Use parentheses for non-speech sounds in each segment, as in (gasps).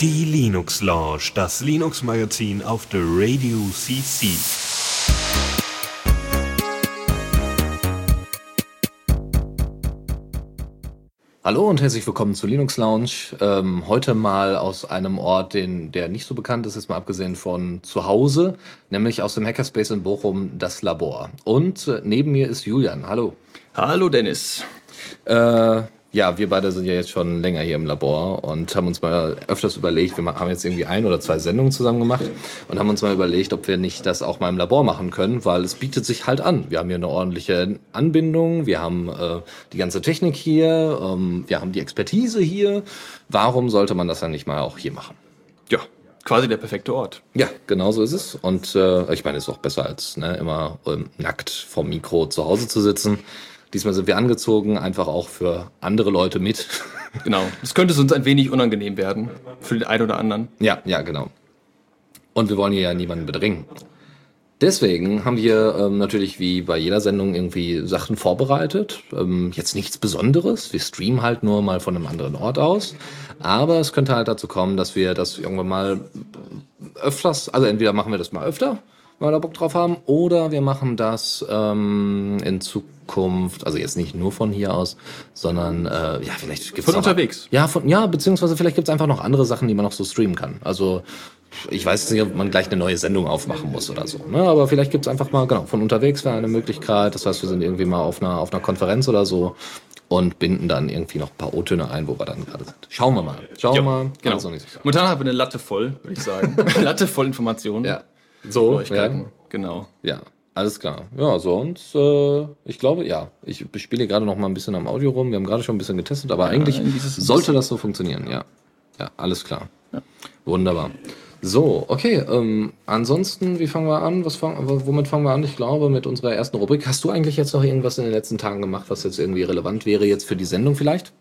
Die Linux Lounge, das Linux Magazin auf der Radio CC. Hallo und herzlich willkommen zu Linux Lounge. Ähm, heute mal aus einem Ort, den, der nicht so bekannt ist, jetzt mal abgesehen von zu Hause, nämlich aus dem Hackerspace in Bochum, das Labor. Und äh, neben mir ist Julian. Hallo. Hallo Dennis. Äh, ja, wir beide sind ja jetzt schon länger hier im Labor und haben uns mal öfters überlegt, wir haben jetzt irgendwie ein oder zwei Sendungen zusammen gemacht und haben uns mal überlegt, ob wir nicht das auch mal im Labor machen können, weil es bietet sich halt an. Wir haben hier eine ordentliche Anbindung, wir haben äh, die ganze Technik hier, ähm, wir haben die Expertise hier. Warum sollte man das dann nicht mal auch hier machen? Ja, quasi der perfekte Ort. Ja, genau so ist es. Und äh, ich meine, es ist auch besser als ne, immer ähm, nackt vom Mikro zu Hause zu sitzen. Diesmal sind wir angezogen, einfach auch für andere Leute mit. (laughs) Genau. Das könnte uns ein wenig unangenehm werden. Für den einen oder anderen. Ja, ja, genau. Und wir wollen hier ja niemanden bedrängen. Deswegen haben wir ähm, natürlich wie bei jeder Sendung irgendwie Sachen vorbereitet. Ähm, jetzt nichts Besonderes. Wir streamen halt nur mal von einem anderen Ort aus. Aber es könnte halt dazu kommen, dass wir das irgendwann mal öfters, also entweder machen wir das mal öfter, wenn wir da Bock drauf haben, oder wir machen das ähm, in Zukunft, also jetzt nicht nur von hier aus, sondern äh, ja, vielleicht gibt's Von unterwegs. Ja, von, ja, beziehungsweise vielleicht gibt's einfach noch andere Sachen, die man noch so streamen kann. Also ich weiß nicht, ob man gleich eine neue Sendung aufmachen muss oder so. Ne? Aber vielleicht gibt's einfach mal, genau, von unterwegs wäre eine Möglichkeit. Das heißt, wir sind irgendwie mal auf einer, auf einer Konferenz oder so und binden dann irgendwie noch ein paar O-Töne ein, wo wir dann gerade sind. Schauen wir mal. Schauen wir mal. Genau. Momentan haben wir eine Latte voll, würde ich sagen. (laughs) Latte voll Informationen. Ja. So, ja, Neuigkeiten. Genau. ja, alles klar. Ja, sonst, äh, ich glaube, ja. Ich spiele gerade noch mal ein bisschen am Audio rum. Wir haben gerade schon ein bisschen getestet, aber eigentlich ist es ein sollte das so funktionieren, ja. Ja, alles klar. Wunderbar. So, okay. Ähm, ansonsten, wie fangen wir an? Was fang, womit fangen wir an? Ich glaube, mit unserer ersten Rubrik. Hast du eigentlich jetzt noch irgendwas in den letzten Tagen gemacht, was jetzt irgendwie relevant wäre jetzt für die Sendung vielleicht?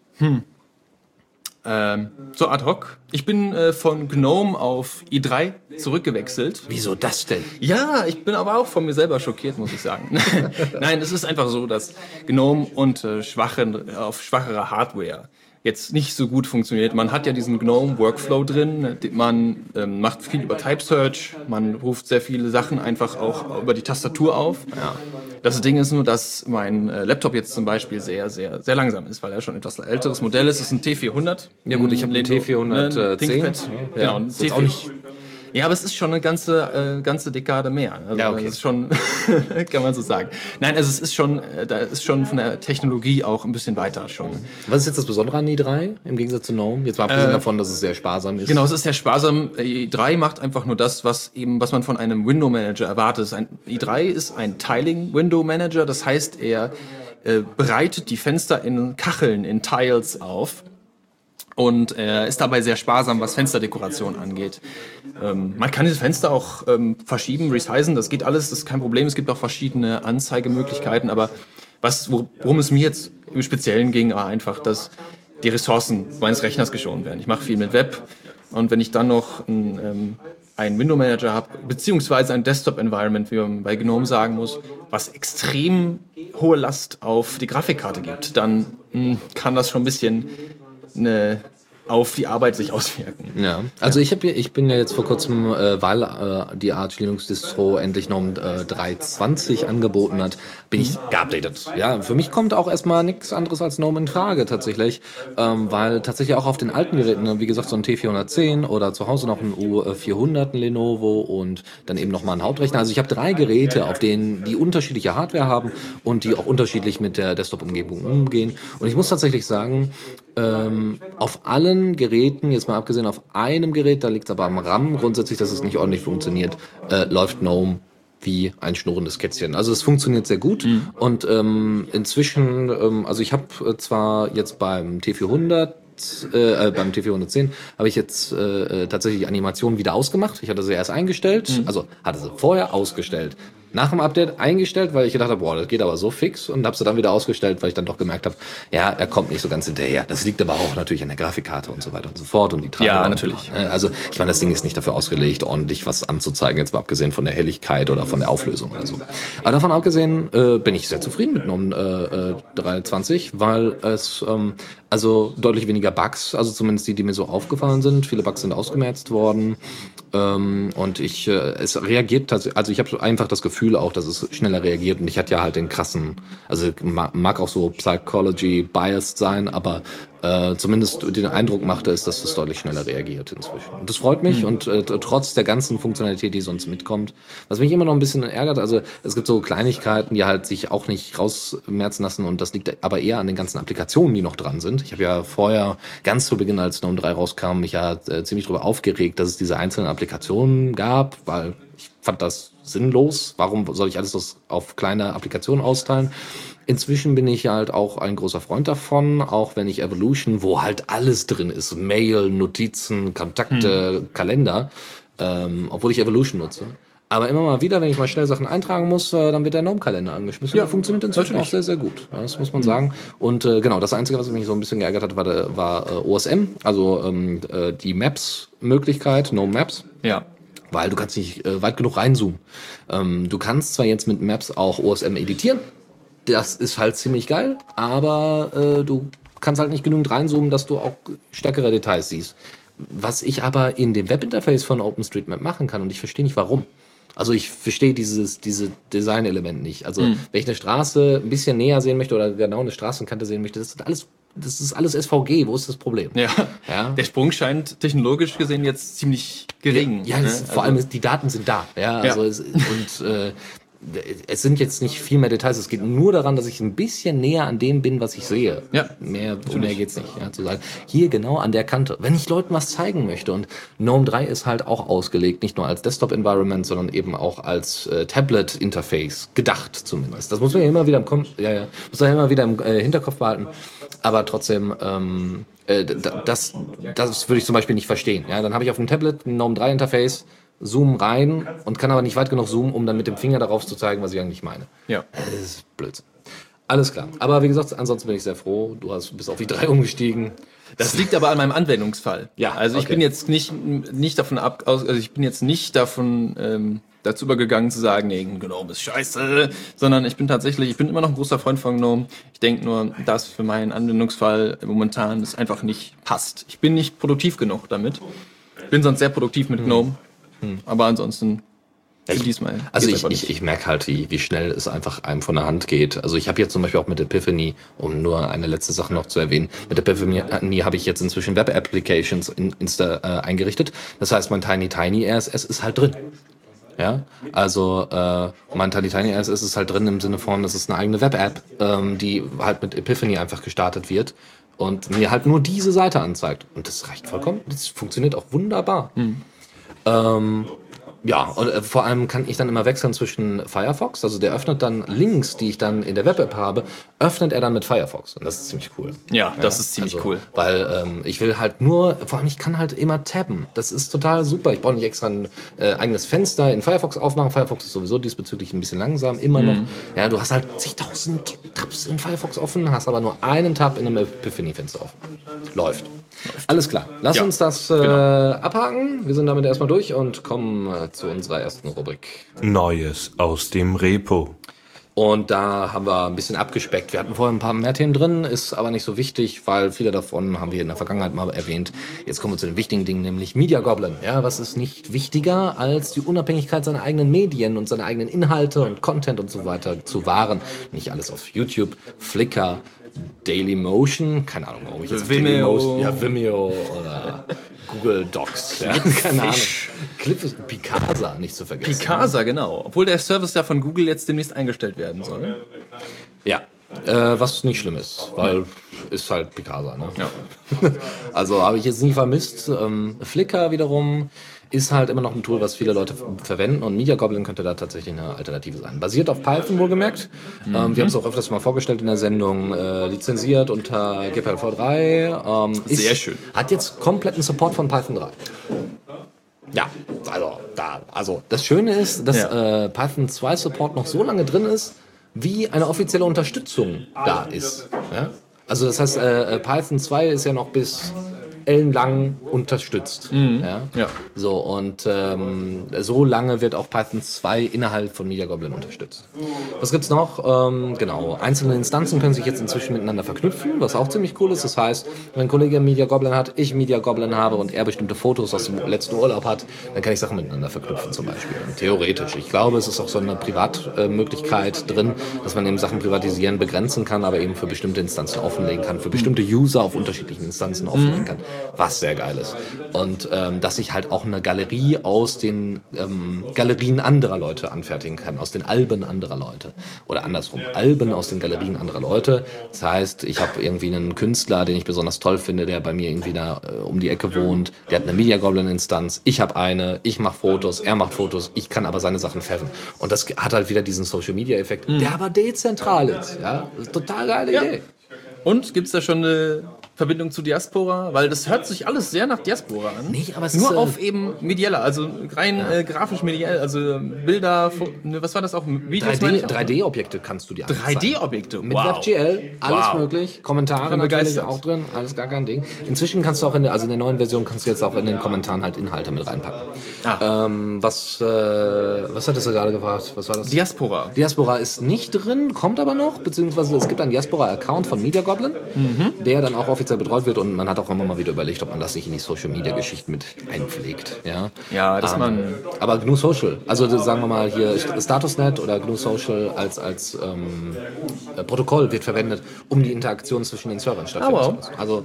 Ähm, so ad hoc. Ich bin äh, von GNOME auf i3 zurückgewechselt. Wieso das denn? Ja, ich bin aber auch von mir selber schockiert, muss ich sagen. (laughs) Nein, es ist einfach so, dass GNOME und äh, schwachen, auf schwachere Hardware jetzt nicht so gut funktioniert. Man hat ja diesen GNOME Workflow drin, man ähm, macht viel über Type Search, man ruft sehr viele Sachen einfach auch über die Tastatur auf. Ja. Das Ding ist nur, dass mein äh, Laptop jetzt zum Beispiel sehr, sehr, sehr langsam ist, weil er schon etwas älteres Modell ist. Es ist ein T400. Ja gut, ich habe den T410. Äh, ThinkPad. Ja, Genau, ein ist jetzt T400. auch nicht Ja, aber es ist schon eine ganze, äh, ganze Dekade mehr. Also Ja, okay. Das ist schon, (laughs) kann man so sagen. Nein, also es ist schon, äh, da ist schon von der Technologie auch ein bisschen weiter schon. Was ist jetzt das Besondere an i3 im Gegensatz zu GNOME? Jetzt mal abgesehen davon, dass es sehr sparsam ist. Genau, es ist sehr sparsam. i3 macht einfach nur das, was eben, was man von einem Window Manager erwartet. Ein, i3 ist ein Tiling Window Manager, das heißt, er äh, bereitet die Fenster in Kacheln, in Tiles auf. Und er ist dabei sehr sparsam, was Fensterdekoration angeht. Ähm, man kann diese Fenster auch ähm, verschieben, resizen, das geht alles, das ist kein Problem. Es gibt auch verschiedene Anzeigemöglichkeiten, aber was, wor- worum es mir jetzt im Speziellen ging, war einfach, dass die Ressourcen meines Rechners geschont werden. Ich mache viel mit Web und wenn ich dann noch ein, ähm, einen Window Manager habe, beziehungsweise ein Desktop-Environment, wie man bei GNOME sagen muss, was extrem hohe Last auf die Grafikkarte gibt, dann mh, kann das schon ein bisschen eine, auf die Arbeit sich auswirken. Ja, also ich habe ich bin ja jetzt vor kurzem, äh, weil äh, die Arch Linux Distro endlich noch äh, 3.20 angeboten hat, bin ich geupdatet. Ja, für mich kommt auch erstmal nichts anderes als GNOME in Frage tatsächlich, ähm, weil tatsächlich auch auf den alten Geräten, ne, wie gesagt, so ein T410 oder zu Hause noch ein U400, ein Lenovo und dann eben noch mal ein Hauptrechner. Also ich habe drei Geräte, auf denen die unterschiedliche Hardware haben und die auch unterschiedlich mit der Desktop-Umgebung umgehen. Und ich muss tatsächlich sagen, ähm, auf allen Geräten, jetzt mal abgesehen auf einem Gerät, da liegt es aber am RAM, grundsätzlich, dass es nicht ordentlich funktioniert, äh, läuft GNOME wie ein schnurrendes Kätzchen. Also es funktioniert sehr gut und ähm, inzwischen, ähm, also ich habe äh, zwar jetzt beim T400 äh, äh, beim T410 habe ich jetzt äh, äh, tatsächlich die Animation wieder ausgemacht. Ich hatte sie erst eingestellt, also hatte sie vorher ausgestellt. Nach dem Update eingestellt, weil ich gedacht habe, boah, das geht aber so fix und habe sie dann wieder ausgestellt, weil ich dann doch gemerkt habe, ja, er kommt nicht so ganz hinterher. Das liegt aber auch natürlich an der Grafikkarte und so weiter und so fort und die Treiber. Ja, natürlich. Äh, Also ich meine, das Ding ist nicht dafür ausgelegt, ordentlich was anzuzeigen, jetzt mal abgesehen von der Helligkeit oder von der Auflösung oder so. Aber davon abgesehen äh, bin ich sehr zufrieden mit einem äh, äh, 320, weil es ähm, also deutlich weniger Bugs, also zumindest die, die mir so aufgefallen sind. Viele Bugs sind ausgemerzt worden. Ähm, und ich, äh, es reagiert tatsächlich, also ich habe einfach das Gefühl auch, dass es schneller reagiert und ich hatte ja halt den krassen, also ma- mag auch so Psychology biased sein, aber äh, zumindest den Eindruck machte es, dass es deutlich schneller reagiert inzwischen. Und das freut mich und äh, trotz der ganzen Funktionalität, die sonst mitkommt, was mich immer noch ein bisschen ärgert, also es gibt so Kleinigkeiten, die halt sich auch nicht rausmerzen lassen und das liegt aber eher an den ganzen Applikationen, die noch dran sind. Ich habe ja vorher ganz zu Beginn, als GNOME 3 rauskam, mich ja äh, ziemlich darüber aufgeregt, dass es diese einzelnen Applikationen gab, weil ich fand das sinnlos. Warum soll ich alles das auf kleine Applikationen austeilen? Inzwischen bin ich halt auch ein großer Freund davon, auch wenn ich Evolution, wo halt alles drin ist, Mail, Notizen, Kontakte, Kalender, ähm, obwohl ich Evolution nutze. Aber immer mal wieder, wenn ich mal schnell Sachen eintragen muss, äh, dann wird der GNOME-Kalender angeschmissen. Ja, funktioniert inzwischen auch sehr, sehr gut. Ja, das muss man sagen. Und äh, genau, das Einzige, was mich so ein bisschen geärgert hat, war, der, war äh, OSM, also ähm, äh, die Maps-Möglichkeit, GNOME Maps Ja. Weil du kannst nicht äh, weit genug reinzoomen. Ähm, du kannst zwar jetzt mit Maps auch OSM editieren, das ist halt ziemlich geil, aber äh, du kannst halt nicht genügend reinzoomen, dass du auch stärkere Details siehst. Was ich aber in dem Webinterface von OpenStreetMap machen kann und ich verstehe nicht warum. Also ich verstehe dieses diese Design-Element nicht. Also wenn ich eine Straße ein bisschen näher sehen möchte oder genau eine Straßenkante sehen möchte, das ist alles das ist alles SVG. Wo ist das Problem? Ja. Ja. Der Sprung scheint technologisch gesehen jetzt ziemlich gering. Ja, das, ne? vor Also- allem ist, die Daten sind da. Ja, Ja. also Es, und äh, es sind jetzt nicht viel mehr Details. Es geht nur daran, dass ich ein bisschen näher an dem bin, was ich sehe. Ja, mehr, um mehr geht's nicht. Ja, zu sagen, hier genau an der Kante. Wenn ich Leuten was zeigen möchte und GNOME 3 ist halt auch ausgelegt, nicht nur als Desktop-Environment, sondern eben auch als äh, Tablet-Interface gedacht zumindest. Das muss man ja immer wieder im, Kom ja, ja, muss man ja immer wieder im äh, Hinterkopf behalten. Aber trotzdem, ähm, äh, das, das würde ich zum Beispiel nicht verstehen. Ja, dann habe ich auf dem Tablet ein GNOME 3 Interface, zoom rein und kann aber nicht weit genug zoomen, um dann mit dem Finger darauf zu zeigen, was ich eigentlich meine. Ja. Das ist Blödsinn. Alles klar. Aber wie gesagt, ansonsten bin ich sehr froh. Du hast, bist auf die 3 umgestiegen. Das liegt aber an meinem Anwendungsfall. Ja, Also ich okay. bin jetzt nicht, nicht davon ab, also ich bin jetzt nicht davon ähm, dazu übergegangen zu sagen, nee, GNOME ist scheiße, sondern ich bin tatsächlich, ich bin immer noch ein großer Freund von GNOME. Ich denke nur, dass für meinen Anwendungsfall momentan es einfach nicht passt. Ich bin nicht produktiv genug damit. Bin sonst sehr produktiv mit GNOME, aber ansonsten für diesmal. Also ich, ich, ich merke halt, wie, wie schnell es einfach einem von der Hand geht. Also ich habe jetzt zum Beispiel auch mit Epiphany, um nur eine letzte Sache noch zu erwähnen, mit Epiphany habe ich jetzt inzwischen Web Applications in, Insta, äh, eingerichtet. Das heißt, mein Tiny Tiny RSS ist halt drin. Ja, also äh, mein Tiny Tiny RSS ist halt drin im Sinne von, das ist eine eigene Web-App, ähm, die halt mit Epiphany einfach gestartet wird und mir halt nur diese Seite anzeigt. Und das reicht vollkommen. Das funktioniert auch wunderbar. Ähm, ja, und äh, vor allem kann ich dann immer wechseln zwischen Firefox, also der öffnet dann Links, die ich dann in der Web-App habe, öffnet er dann mit Firefox. Und das ist ziemlich cool. Ja, das ist ziemlich Also, cool. Weil ähm, ich will halt nur, vor allem ich kann halt immer tabben. Das ist total super. Ich brauche nicht extra ein äh, eigenes Fenster in Firefox aufmachen. Firefox ist sowieso diesbezüglich ein bisschen langsam, immer noch. Ja, du hast halt zigtausend Tabs in Firefox offen, hast aber nur einen Tab in einem Epiphany-Fenster offen. Läuft. Alles klar. Lass Ja, uns das äh, abhaken. Wir sind damit erstmal durch und kommen zu unserer ersten Rubrik. Neues aus dem Repo. Und da haben wir ein bisschen abgespeckt. Wir hatten vorher ein paar mehr Themen drin, ist aber nicht so wichtig, weil viele davon haben wir in der Vergangenheit mal erwähnt. Jetzt kommen wir zu den wichtigen Dingen, nämlich Media Goblin. Ja, was ist nicht wichtiger, als die Unabhängigkeit seiner eigenen Medien und seiner eigenen Inhalte und Content und so weiter zu wahren. Nicht alles auf YouTube, Flickr, Dailymotion, keine Ahnung, warum ich jetzt Vimeo. Ja, Vimeo oder Google Docs, ja, keine Ahnung. Clip ist Picasa, nicht zu vergessen. Picasa, genau. Obwohl der Service ja von Google jetzt demnächst eingestellt werden soll. Ja, äh, was nicht schlimm ist, weil ist halt Picasa. Ne? Ja. (laughs) Also habe ich jetzt nie vermisst. Ähm, Flickr wiederum ist halt immer noch ein Tool, was viele Leute verwenden und Media Goblin könnte da tatsächlich eine Alternative sein. Basiert auf Python wohlgemerkt. Ähm, wir haben es auch öfters mal vorgestellt in der Sendung. Äh, lizenziert unter GPLv3. Ähm, Sehr schön. Hat jetzt kompletten Support von Python 3. Ja, also total. Also das Schöne ist, dass Ja. äh, Python 2 Support noch so lange drin ist, wie eine offizielle Unterstützung da ist. Ja? Also das heißt, äh, äh, Python 2 ist ja noch bis ellenlang unterstützt. Ja? Ja. So, und ähm, so lange wird auch Python 2 innerhalb von Media Goblin unterstützt. Was gibt's noch? Ähm, genau, einzelne Instanzen können sich jetzt inzwischen miteinander verknüpfen, was auch ziemlich cool ist. Das heißt, wenn ein Kollege Media Goblin hat, ich Media Goblin habe und er bestimmte Fotos aus dem letzten Urlaub hat, dann kann ich Sachen miteinander verknüpfen zum Beispiel. Theoretisch. Ich glaube, es ist auch so eine Privatmöglichkeit drin, dass man eben Sachen privatisieren begrenzen kann, aber eben für bestimmte Instanzen offenlegen kann, für bestimmte User auf unterschiedlichen Instanzen offenlegen kann, was sehr geil ist. Und ähm, dass ich halt auch eine Galerie aus den ähm, Galerien anderer Leute anfertigen kann, aus den Alben anderer Leute. Oder andersrum, Alben aus den Galerien anderer Leute. Das heißt, ich habe irgendwie einen Künstler, den ich besonders toll finde, der bei mir irgendwie da äh, um die Ecke wohnt, der hat eine Media Goblin Instanz, ich habe eine, ich mache Fotos, er macht Fotos, ich kann aber seine Sachen färben. Und das hat halt wieder diesen Social Media Effekt, der aber dezentral ist. Ja, das ist total geile Ja. Idee. Und gibt's da schon eine Verbindung zu Diaspora? Weil das hört sich alles sehr nach Diaspora an. Nee, aber es Nur ist, äh, auf eben medieller, also rein äh, grafisch mediell, also ähm, Bilder, ne, was war das auch? Videos meine 3D ich auch? 3D-Objekte kannst du dir anzeigen. 3D-Objekte. Mit wow. WebGL, alles Wow. möglich. Kommentare natürlich auch drin, alles gar kein Ding. Inzwischen kannst du auch in der, also in der neuen Version kannst du jetzt auch in den Kommentaren halt Inhalte mit reinpacken. Ah. Ähm, was, äh, was hattest du gerade gefragt? Was war das? Diaspora. Diaspora ist nicht drin, kommt aber noch, beziehungsweise es gibt einen Diaspora-Account von Media Goblin, Mhm. der dann auch offiziell betreut wird und man hat auch immer mal wieder überlegt, ob man das nicht in die Social-Media-Geschichten mit einpflegt. Ja, Ja, dass Ähm, man- Aber GNU Social, also sagen wir mal hier Statusnet oder GNU Social als, als ähm, äh, Protokoll wird verwendet, um die Interaktion zwischen den Servern stattfinden Ah, zu wow. lassen. Also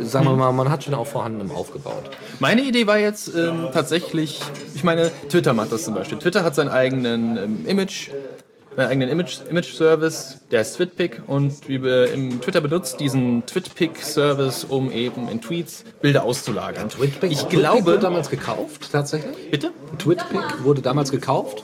sagen wir mal, man hat schon auch vorhandenem aufgebaut. Meine Idee war jetzt ähm, tatsächlich, ich meine, Twitter macht das zum Beispiel. Twitter hat seinen eigenen ähm, Image, seinen eigenen Image, Image-Service, der ist TwitPic und wir im Twitter benutzt diesen TwitPic-Service, um eben in Tweets Bilder auszulagern. Twitpic, ich Twitpic glaube, wurde damals gekauft, tatsächlich. bitte? Twitpic wurde damals gekauft.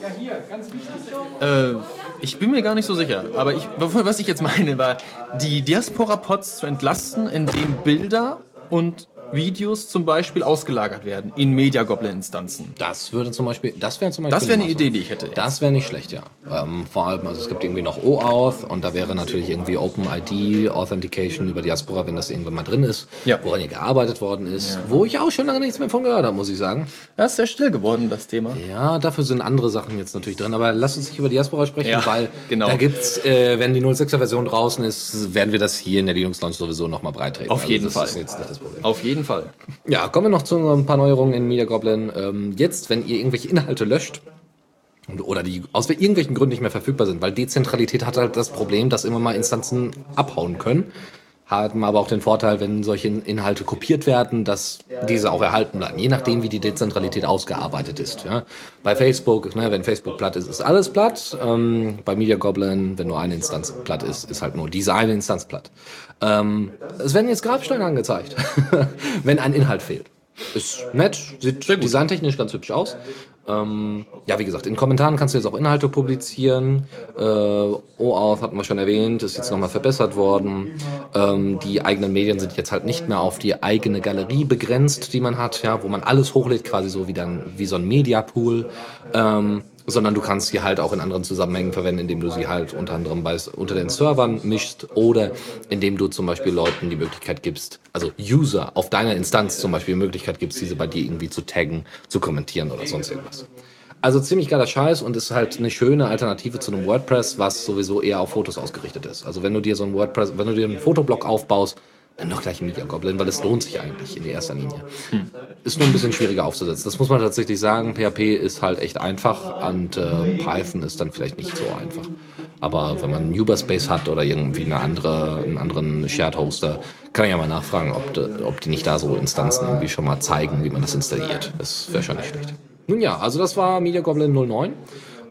Äh, ich bin mir gar nicht so sicher, aber ich, was ich jetzt meine, war, die Diaspora-Pods zu entlasten, indem Bilder und Videos zum Beispiel ausgelagert werden in Media Goblin-Instanzen. Das würde zum Beispiel, das wäre zum Beispiel. Das wäre eine Idee, die ich hätte. Das wäre nicht schlecht, ja. Ähm, vor allem, also es gibt irgendwie noch OAuth und da wäre natürlich irgendwie OpenID Authentication über Diaspora, wenn das irgendwann mal drin ist, Ja. woran hier gearbeitet worden ist, wo ich auch schon lange nichts mehr von gehört habe, muss ich sagen. Das ist sehr still geworden, das Thema. Ja, dafür sind andere Sachen jetzt natürlich drin, aber lass uns nicht über Diaspora sprechen, Ja, weil (laughs) genau. da gibt's, äh, wenn die 06er Version draußen ist, werden wir das hier in der Linux Launch sowieso nochmal breit treten. Auf jeden das Fall. ist jetzt nicht das Problem. Auf jeden Fall. Ja, kommen wir noch zu ein paar Neuerungen in Media Goblin. Ähm, jetzt, wenn ihr irgendwelche Inhalte löscht, oder die aus irgendwelchen Gründen nicht mehr verfügbar sind, weil Dezentralität hat halt das Problem, dass immer mal Instanzen abhauen können. Haben aber auch den Vorteil, wenn solche Inhalte kopiert werden, dass diese auch erhalten bleiben, je nachdem, wie die Dezentralität ausgearbeitet ist. Ja. Bei Facebook, ne, wenn Facebook platt ist, ist alles platt. Ähm, bei Media Goblin, wenn nur eine Instanz platt ist, ist halt nur diese eine Instanz platt. Ähm, es werden jetzt Grabsteine angezeigt, (laughs) wenn ein Inhalt fehlt. Ist nett, sieht designtechnisch ganz hübsch aus. Ähm, ja, wie gesagt, in Kommentaren kannst du jetzt auch Inhalte publizieren. Äh, OAuth hatten wir schon erwähnt, ist jetzt nochmal verbessert worden. Ähm, die eigenen Medien sind jetzt halt nicht mehr auf die eigene Galerie begrenzt, die man hat, ja, wo man alles hochlädt, quasi so wie, dann, wie so ein Mediapool. Ähm, sondern du kannst sie halt auch in anderen Zusammenhängen verwenden, indem du sie halt unter anderem bei, unter den Servern mischst oder indem du zum Beispiel Leuten die Möglichkeit gibst, also User auf deiner Instanz zum Beispiel die Möglichkeit gibst, diese bei dir irgendwie zu taggen, zu kommentieren oder sonst irgendwas. Also ziemlich geiler Scheiß und ist halt eine schöne Alternative zu einem WordPress, was sowieso eher auf Fotos ausgerichtet ist. Also wenn du dir so ein WordPress, wenn du dir einen Fotoblock aufbaust, dann gleich ein Media Goblin, weil es lohnt sich eigentlich in erster Linie. Ist nur ein bisschen schwieriger aufzusetzen. Das muss man tatsächlich sagen. PHP ist halt echt einfach und äh, Python ist dann vielleicht nicht so einfach. Aber wenn man Uberspace hat oder irgendwie eine andere, einen anderen Shared Hoster, kann ich ja mal nachfragen, ob, de, ob die nicht da so Instanzen irgendwie schon mal zeigen, wie man das installiert. Das wäre schon nicht schlecht. Nun ja, also das war Media Goblin 09.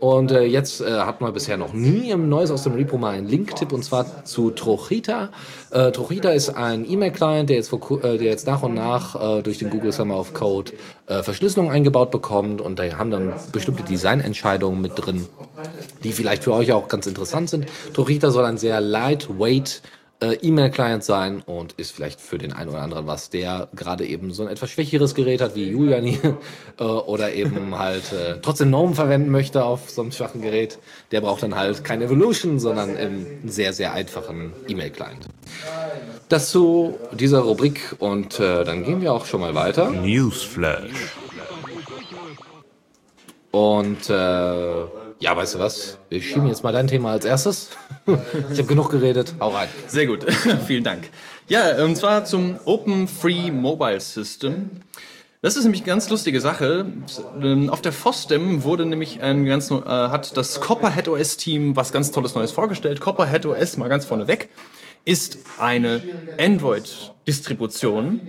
Und äh, jetzt äh, hatten wir bisher noch nie im Neues aus dem Repo mal einen Link-Tipp und zwar zu Trochita. Äh, Trochita ist ein E-Mail-Client, der jetzt, äh, der jetzt nach und nach äh, durch den Google Summer of Code äh, Verschlüsselung eingebaut bekommt und da haben dann bestimmte Designentscheidungen mit drin, die vielleicht für euch auch ganz interessant sind. Trochita soll ein sehr lightweight äh, E-Mail-Client sein und ist vielleicht für den einen oder anderen was, der gerade eben so ein etwas schwächeres Gerät hat wie Julian hier (laughs) äh, oder eben halt äh, trotzdem GNOME verwenden möchte auf so einem schwachen Gerät. Der braucht dann halt kein Evolution, sondern einen sehr, sehr einfachen E-Mail-Client. Das zu dieser Rubrik und äh, dann gehen wir auch schon mal weiter. Newsflash. Und äh, ja, weißt du was? Wir schieben jetzt mal dein Thema als erstes. ich habe genug geredet. Hau rein. Sehr gut, (laughs) vielen Dank. Ja, und zwar zum Open Free Mobile System. Das ist nämlich eine ganz lustige Sache. Auf der FOSDEM wurde nämlich ein ganz, äh, hat das Copperhead OS Team was ganz Tolles Neues vorgestellt. Copperhead OS, mal ganz vorne weg, ist eine Android-Distribution,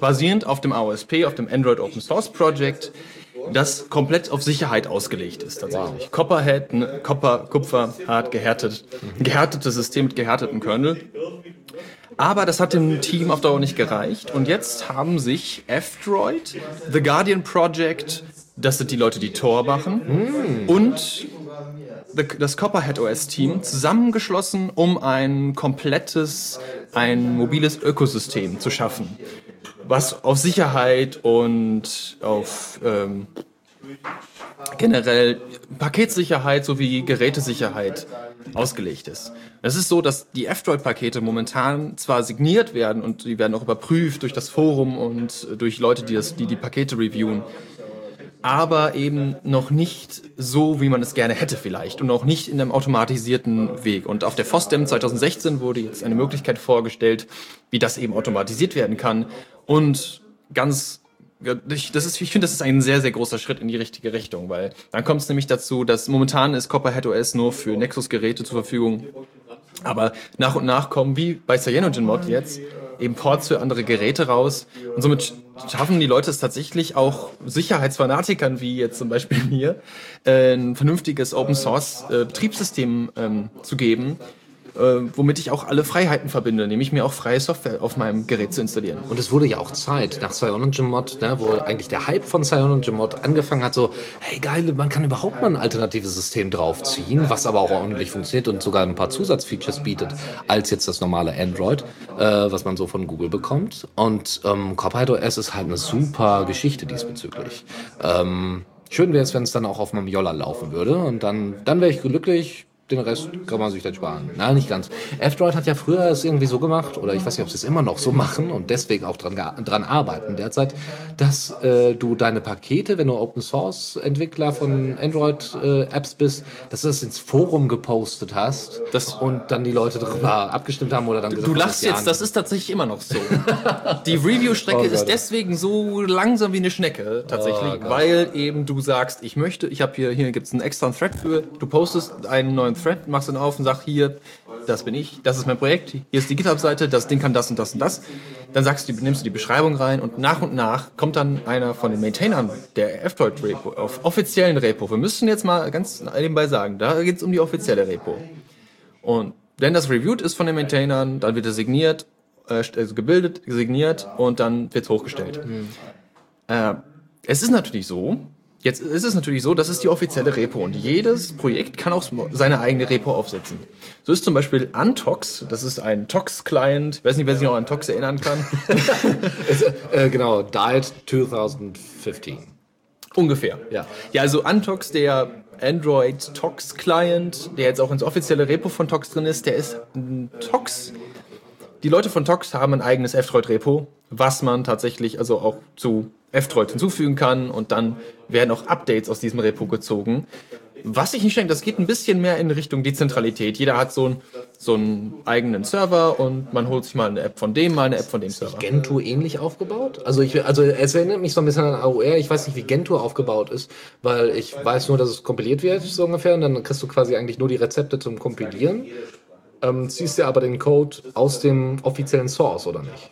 basierend auf dem AOSP, auf dem Android Open Source Project, das komplett auf Sicherheit ausgelegt ist tatsächlich. Wow. Copperhead, ne, Copper, Kupfer, hart gehärtet, gehärtetes System mit gehärteten Kernel. Aber das hat dem Team auf Dauer nicht gereicht. Und jetzt haben sich F-Droid, The Guardian Project, das sind die Leute, die Tor machen, mm. und das Copperhead OS Team zusammengeschlossen, um ein komplettes, ein mobiles Ökosystem zu schaffen was auf Sicherheit und auf ähm, generell Paketsicherheit sowie Gerätesicherheit ausgelegt ist. Es ist so, dass die F-Droid-Pakete momentan zwar signiert werden und die werden auch überprüft durch das Forum und durch Leute, die das, die, die Pakete reviewen, aber eben noch nicht so, wie man es gerne hätte vielleicht und auch nicht in einem automatisierten Weg. Und auf der FOSDEM 2016 wurde jetzt eine Möglichkeit vorgestellt, wie das eben automatisiert werden kann und ganz ich, ich finde, das ist ein sehr, sehr großer Schritt in die richtige Richtung, weil dann kommt es nämlich dazu, dass momentan ist Copperhead OS nur für Nexus-Geräte zur Verfügung. Aber nach und nach kommen, wie bei CyanogenMod jetzt, eben Ports für andere Geräte raus. Und somit schaffen die Leute es tatsächlich auch Sicherheitsfanatikern, wie jetzt zum Beispiel (laughs) mir, ein vernünftiges Open Source äh, Betriebssystem ähm, zu geben, womit ich auch alle Freiheiten verbinde, nämlich mir auch freie Software auf meinem Gerät zu installieren. Und es wurde ja auch Zeit nach CyanogenMod, ne, wo eigentlich der Hype von CyanogenMod angefangen hat, so, hey geil, man kann überhaupt mal ein alternatives System draufziehen, was aber auch ordentlich funktioniert und sogar ein paar Zusatzfeatures bietet, als jetzt das normale Android, äh, was man so von Google bekommt. Und ähm, Copilot OS ist halt eine super Geschichte diesbezüglich. Ähm, Schön wäre es, wenn es dann auch auf meinem Jolla laufen würde. Und dann, dann wäre ich glücklich den Rest kann man sich dann sparen. Nein, nicht ganz. F-Droid hat ja früher es irgendwie so gemacht, oder ich weiß nicht, ob sie es immer noch so machen und deswegen auch dran, dran arbeiten derzeit, dass äh, du deine Pakete, wenn du Open Source Entwickler von Android äh, Apps bist, dass du das ins Forum gepostet hast das und dann die Leute darüber abgestimmt haben oder dann gesagt Du lachst jetzt, das ist tatsächlich immer noch so. (laughs) die Review-Strecke oh ist deswegen so langsam wie eine Schnecke, tatsächlich, oh weil eben du sagst, ich möchte, ich habe hier, hier gibt's einen extra Thread für, du postest einen neuen Thread, machst ihn auf und sagst hier, das bin ich, das ist mein Projekt, hier ist die GitHub-Seite, das Ding kann das und das und das. Dann sagst du, nimmst du die Beschreibung rein und nach und nach kommt dann einer von den Maintainern der F-Droid-Repo auf offiziellen Repo. Wir müssen jetzt mal ganz nebenbei sagen, da geht es um die offizielle Repo. Und wenn das reviewed ist von den Maintainern, dann wird er signiert, äh, also gebildet, signiert und dann wird es hochgestellt. Mhm. Äh, es ist natürlich so, Jetzt ist es natürlich so, das ist die offizielle Repo und jedes Projekt kann auch seine eigene Repo aufsetzen. So ist zum Beispiel Antox, das ist ein Tox-Client, ich weiß nicht, wer sich noch an Tox erinnern kann. (laughs) es, äh, genau, Died 2015. Ungefähr. Ja. Ja, also Antox, der Android Tox Client, der jetzt auch ins offizielle Repo von Tox drin ist, der ist ein Tox. Die Leute von Tox haben ein eigenes F-Droid Repo, was man tatsächlich also auch zu F-Droid hinzufügen kann und dann werden auch Updates aus diesem Repo gezogen. Was ich nicht denke, das geht ein bisschen mehr in Richtung Dezentralität. Jeder hat so, ein, so einen eigenen Server und man holt sich mal eine App von dem, mal eine App von dem Server. Ist Gentoo ähnlich aufgebaut? Also ich, also es erinnert mich so ein bisschen an AOR. Ich weiß nicht, wie Gentoo aufgebaut ist, weil ich weiß nur, dass es kompiliert wird so ungefähr und dann kriegst du quasi eigentlich nur die Rezepte zum Kompilieren. Ähm, ziehst dir aber den Code aus dem offiziellen Source, oder nicht?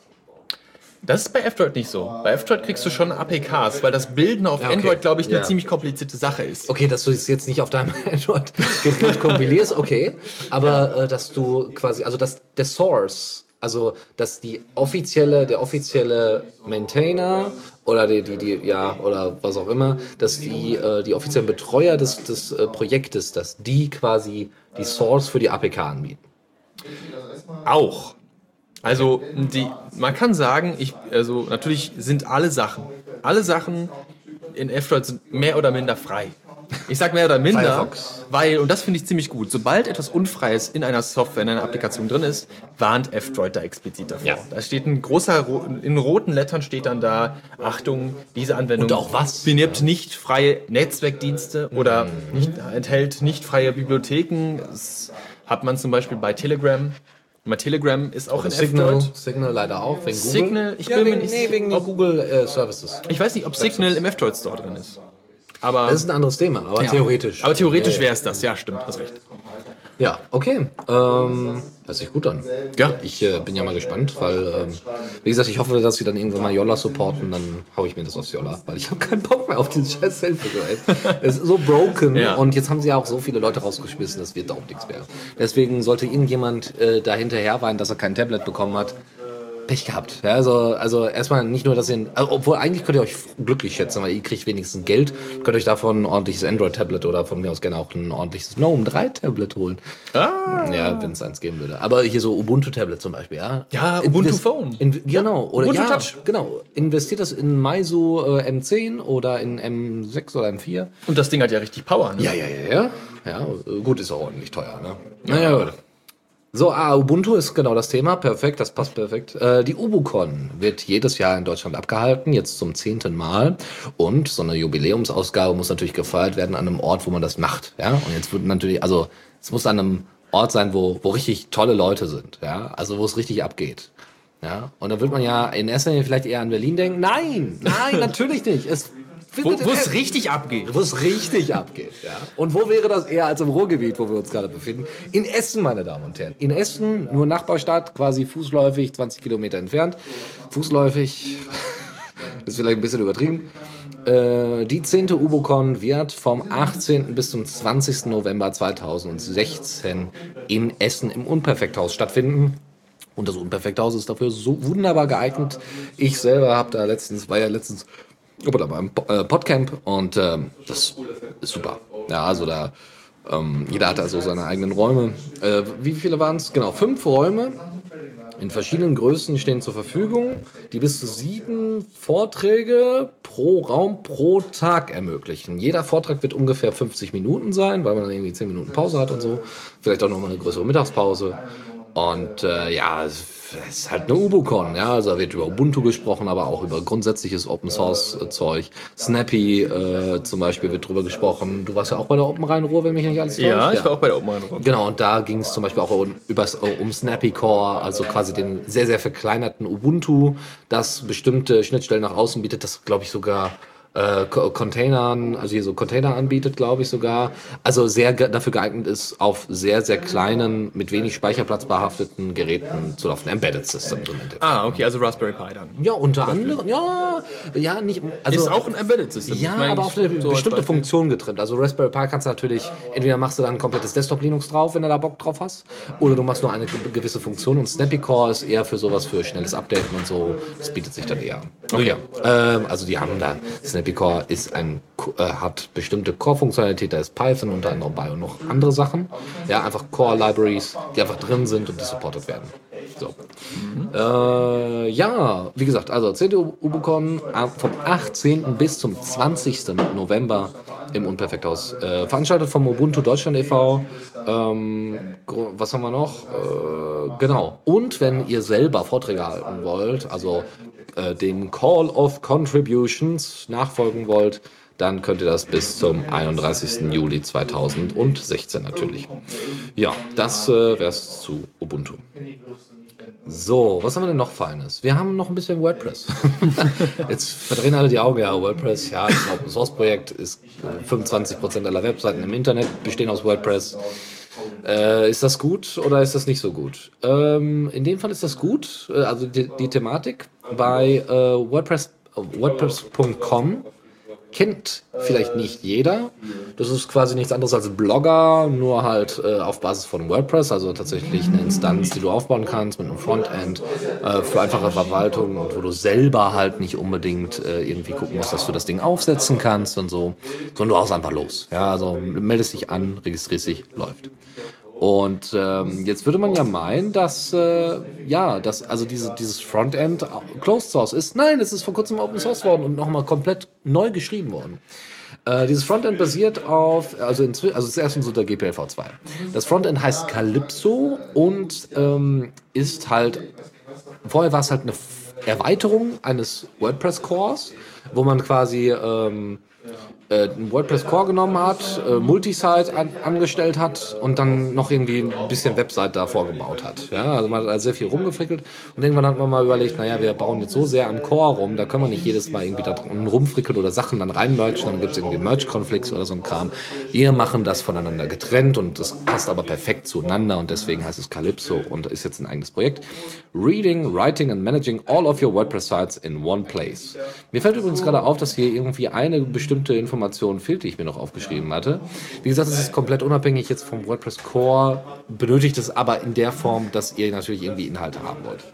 Das ist bei F-Droid nicht so. Bei F-Droid kriegst du schon APKs, weil das Bilden auf ja, okay. Android, glaube ich, eine ja. ziemlich komplizierte Sache ist. Okay, dass du es jetzt nicht auf deinem (laughs) Android kompilierst, okay. Aber äh, dass du quasi, also dass der Source, also dass die offizielle, der offizielle Maintainer oder die, die, die, ja, oder was auch immer, dass die, äh, die offiziellen Betreuer des, des äh, Projektes, dass die quasi die Source für die APK anbieten. Auch. Also die, man kann sagen, ich, also natürlich sind alle Sachen, alle Sachen in F-Droid sind mehr oder minder frei. Ich sag mehr oder minder, Firefox. weil, und das finde ich ziemlich gut, sobald etwas Unfreies in einer Software, in einer Applikation drin ist, warnt F-Droid da explizit davor. Ja. Da steht ein großer, ro- in roten Lettern steht dann da, Achtung, diese Anwendung Und auch was? benimmt nicht freie Netzwerkdienste oder nicht, enthält nicht freie Bibliotheken. Das hat man zum Beispiel bei Telegram. Bei Telegram ist auch in Signal, F-Droid. Signal leider auch, wegen Google. Signal, ich ja, bin mir wegen, nicht nee, sicher, wegen ob- Google äh, Services. Ich weiß nicht, ob Signal im F-Droid Store drin ist. Aber, Das ist ein anderes Thema, aber ja. theoretisch. Aber theoretisch wäre es das, ja, stimmt, hast recht. Ja, okay. Ähm, hört sich gut an. Ja. Ich äh, bin ja mal gespannt, weil, ähm, wie gesagt, ich hoffe, dass sie dann irgendwann mal Yolla supporten, dann hau ich mir das aufs Yolla, weil ich habe keinen Bock mehr auf dieses scheiß Selfie-Gerät. Es ist so broken Ja. und jetzt haben sie ja auch so viele Leute rausgeschmissen, das wird auch nichts mehr. Deswegen sollte irgendjemand äh, da hinterher weinen, dass er kein Tablet bekommen hat. Pech gehabt. Ja, also, also erstmal nicht nur, dass ihr, also, obwohl eigentlich könnt ihr euch glücklich schätzen, weil ihr kriegt wenigstens Geld, könnt euch davon ein ordentliches Android-Tablet oder von mir aus gerne auch ein ordentliches GNOME 3-Tablet holen. Ah. Ja, wenn es eins geben würde. Aber hier so Ubuntu-Tablet zum Beispiel, ja. Ja, Ubuntu Invest- Phone. In, genau, oder Ubuntu ja, Touch. genau. Investiert das in Meizu äh, M10 oder in M6 oder M4. Und das Ding hat ja richtig Power, ne? Ja, ja, ja, ja. Ja, gut, ist auch ordentlich teuer, ne? Naja, gut. So, ah, Ubuntu ist genau das Thema. Perfekt, das passt perfekt. Äh, die UbuCon wird jedes Jahr in Deutschland abgehalten, jetzt zum zehnten Mal. Und so eine Jubiläumsausgabe muss natürlich gefeiert werden an einem Ort, wo man das macht. Ja, und jetzt wird natürlich, also es muss an einem Ort sein, wo, wo richtig tolle Leute sind. Ja, also wo es richtig abgeht. Ja, und da wird man ja in erster Linie vielleicht eher an Berlin denken. Nein, nein, natürlich nicht. Es Wo es richtig abgeht. wo es richtig abgeht. Ja. Und wo wäre das eher als im Ruhrgebiet, wo wir uns gerade befinden? In Essen, meine Damen und Herren. In Essen, nur Nachbarstadt, quasi fußläufig, 20 Kilometer entfernt. Fußläufig (laughs) ist vielleicht ein bisschen übertrieben. Äh, die 10. UboCon wird vom 18. bis zum 20. November 2016 in Essen im Unperfekthaus stattfinden. Und das Unperfekthaus ist dafür so wunderbar geeignet. Ich selber habe da letztens, war ja letztens da beim äh, Podcamp und ähm, das ist super. Ja, also da, ähm, jeder hat also seine eigenen Räume. Äh, wie viele waren es? Genau, fünf Räume in verschiedenen Größen stehen zur Verfügung, die bis zu sieben Vorträge pro Raum pro Tag ermöglichen. Jeder Vortrag wird ungefähr 50 Minuten sein, weil man dann irgendwie 10 Minuten Pause hat und so. Vielleicht auch nochmal eine größere Mittagspause. Und äh, ja, es ist halt eine UbuCon, ja, also da wird über Ubuntu gesprochen, aber auch über grundsätzliches Open Source äh, Zeug. Snappy äh, zum Beispiel wird drüber gesprochen. Du warst ja auch bei der Open Rhein-Ruhr, wenn mich nicht alles täuscht. Ja, ich war auch bei der Open Rhein Genau, und da ging es zum Beispiel auch um, übers, um Snappy Core, also quasi den sehr, sehr verkleinerten Ubuntu, das bestimmte Schnittstellen nach außen bietet, das glaube ich sogar äh, Co- Containern, also hier so Container anbietet, glaube ich sogar. Also sehr ge dafür geeignet ist, auf sehr, sehr kleinen, mit wenig Speicherplatz behafteten Geräten zu laufen. Embedded System. Endeffekt. Ah, okay, also Raspberry Pi dann. Ja, unter anderem, ja, ja, nicht, also. Ist auch ein Embedded System. Ja, Ich meine, aber auf eine so bestimmte. Funktion getrimmt. Also Raspberry Pi kannst du natürlich, entweder machst du dann ein komplettes Desktop-Linux drauf, wenn du da Bock drauf hast, oder du machst nur eine ge- gewisse Funktion und Snappy Core ist eher für sowas, für schnelles Updaten und so. Das bietet sich dann eher an. Okay. Ja, ähm, also die haben da, Snappy Core ist ein, äh, hat bestimmte Core-Funktionalität, da ist Python unter anderem bei und noch andere Sachen. Ja, einfach Core-Libraries, die einfach drin sind und die supported werden. So. Äh, ja, wie gesagt, also 10. UbuCon äh, vom 18. bis zum 20. November im Unperfekthaus. Äh, veranstaltet vom Ubuntu Deutschland e.V. Ähm, was haben wir noch? Äh, genau. Und wenn ihr selber Vorträge halten wollt, also äh, dem Call of Contributions nachfolgen wollt, dann könnt ihr das bis zum 31. Juli 2016 natürlich. Ja, das äh, wär's zu Ubuntu. So, was haben wir denn noch Feines? Wir haben noch ein bisschen WordPress. (laughs) Jetzt verdrehen alle die Augen, ja, WordPress, ja, ist ein Open Source Projekt, ist äh, 25% aller Webseiten im Internet bestehen aus WordPress. Äh, ist das gut oder ist das nicht so gut? Ähm, in dem Fall ist das gut, äh, also die, die Thematik bei äh, WordPress, äh, WordPress.com kennt vielleicht nicht jeder. Das ist quasi nichts anderes als Blogger, nur halt äh, auf Basis von WordPress, also tatsächlich eine Instanz, die du aufbauen kannst mit einem Frontend äh, für einfache Verwaltung und wo du selber halt nicht unbedingt äh, irgendwie gucken musst, dass du das Ding aufsetzen kannst und so, sondern du haust einfach los. Ja, also meldest dich an, registrierst dich, läuft. Und ähm, jetzt würde man ja meinen, dass äh, ja, dass also diese, dieses Frontend Closed Source ist. Nein, es ist vor kurzem Open Source worden und nochmal komplett neu geschrieben worden. Äh, dieses Frontend basiert auf, also, inzwischen, also zuerst so der GPLv2. Das Frontend heißt Calypso und ähm, ist halt, vorher war es halt eine Erweiterung eines WordPress-Cores, wo man quasi ähm, äh, WordPress Core genommen hat, äh, Multisite an, angestellt hat und dann noch irgendwie ein bisschen Website davor gebaut hat. Ja, also man hat sehr viel rumgefrickelt und irgendwann hat man mal überlegt, naja, wir bauen jetzt so sehr am Core rum, da können wir nicht jedes Mal irgendwie da rumfrickeln oder Sachen dann reinmerchen, dann gibt es irgendwie Merge-Conflicts oder so ein Kram. Wir machen das voneinander getrennt und das passt aber perfekt zueinander und deswegen heißt es Calypso und ist jetzt ein eigenes Projekt. Reading, Writing and Managing all of your WordPress Sites in one place. Mir fällt übrigens gerade auf, dass hier irgendwie eine bestimmte Information Information fehlt, die ich mir noch aufgeschrieben hatte. Wie gesagt, es ist komplett unabhängig jetzt vom WordPress Core, benötigt es aber in der Form, dass ihr natürlich irgendwie Inhalte haben wollt.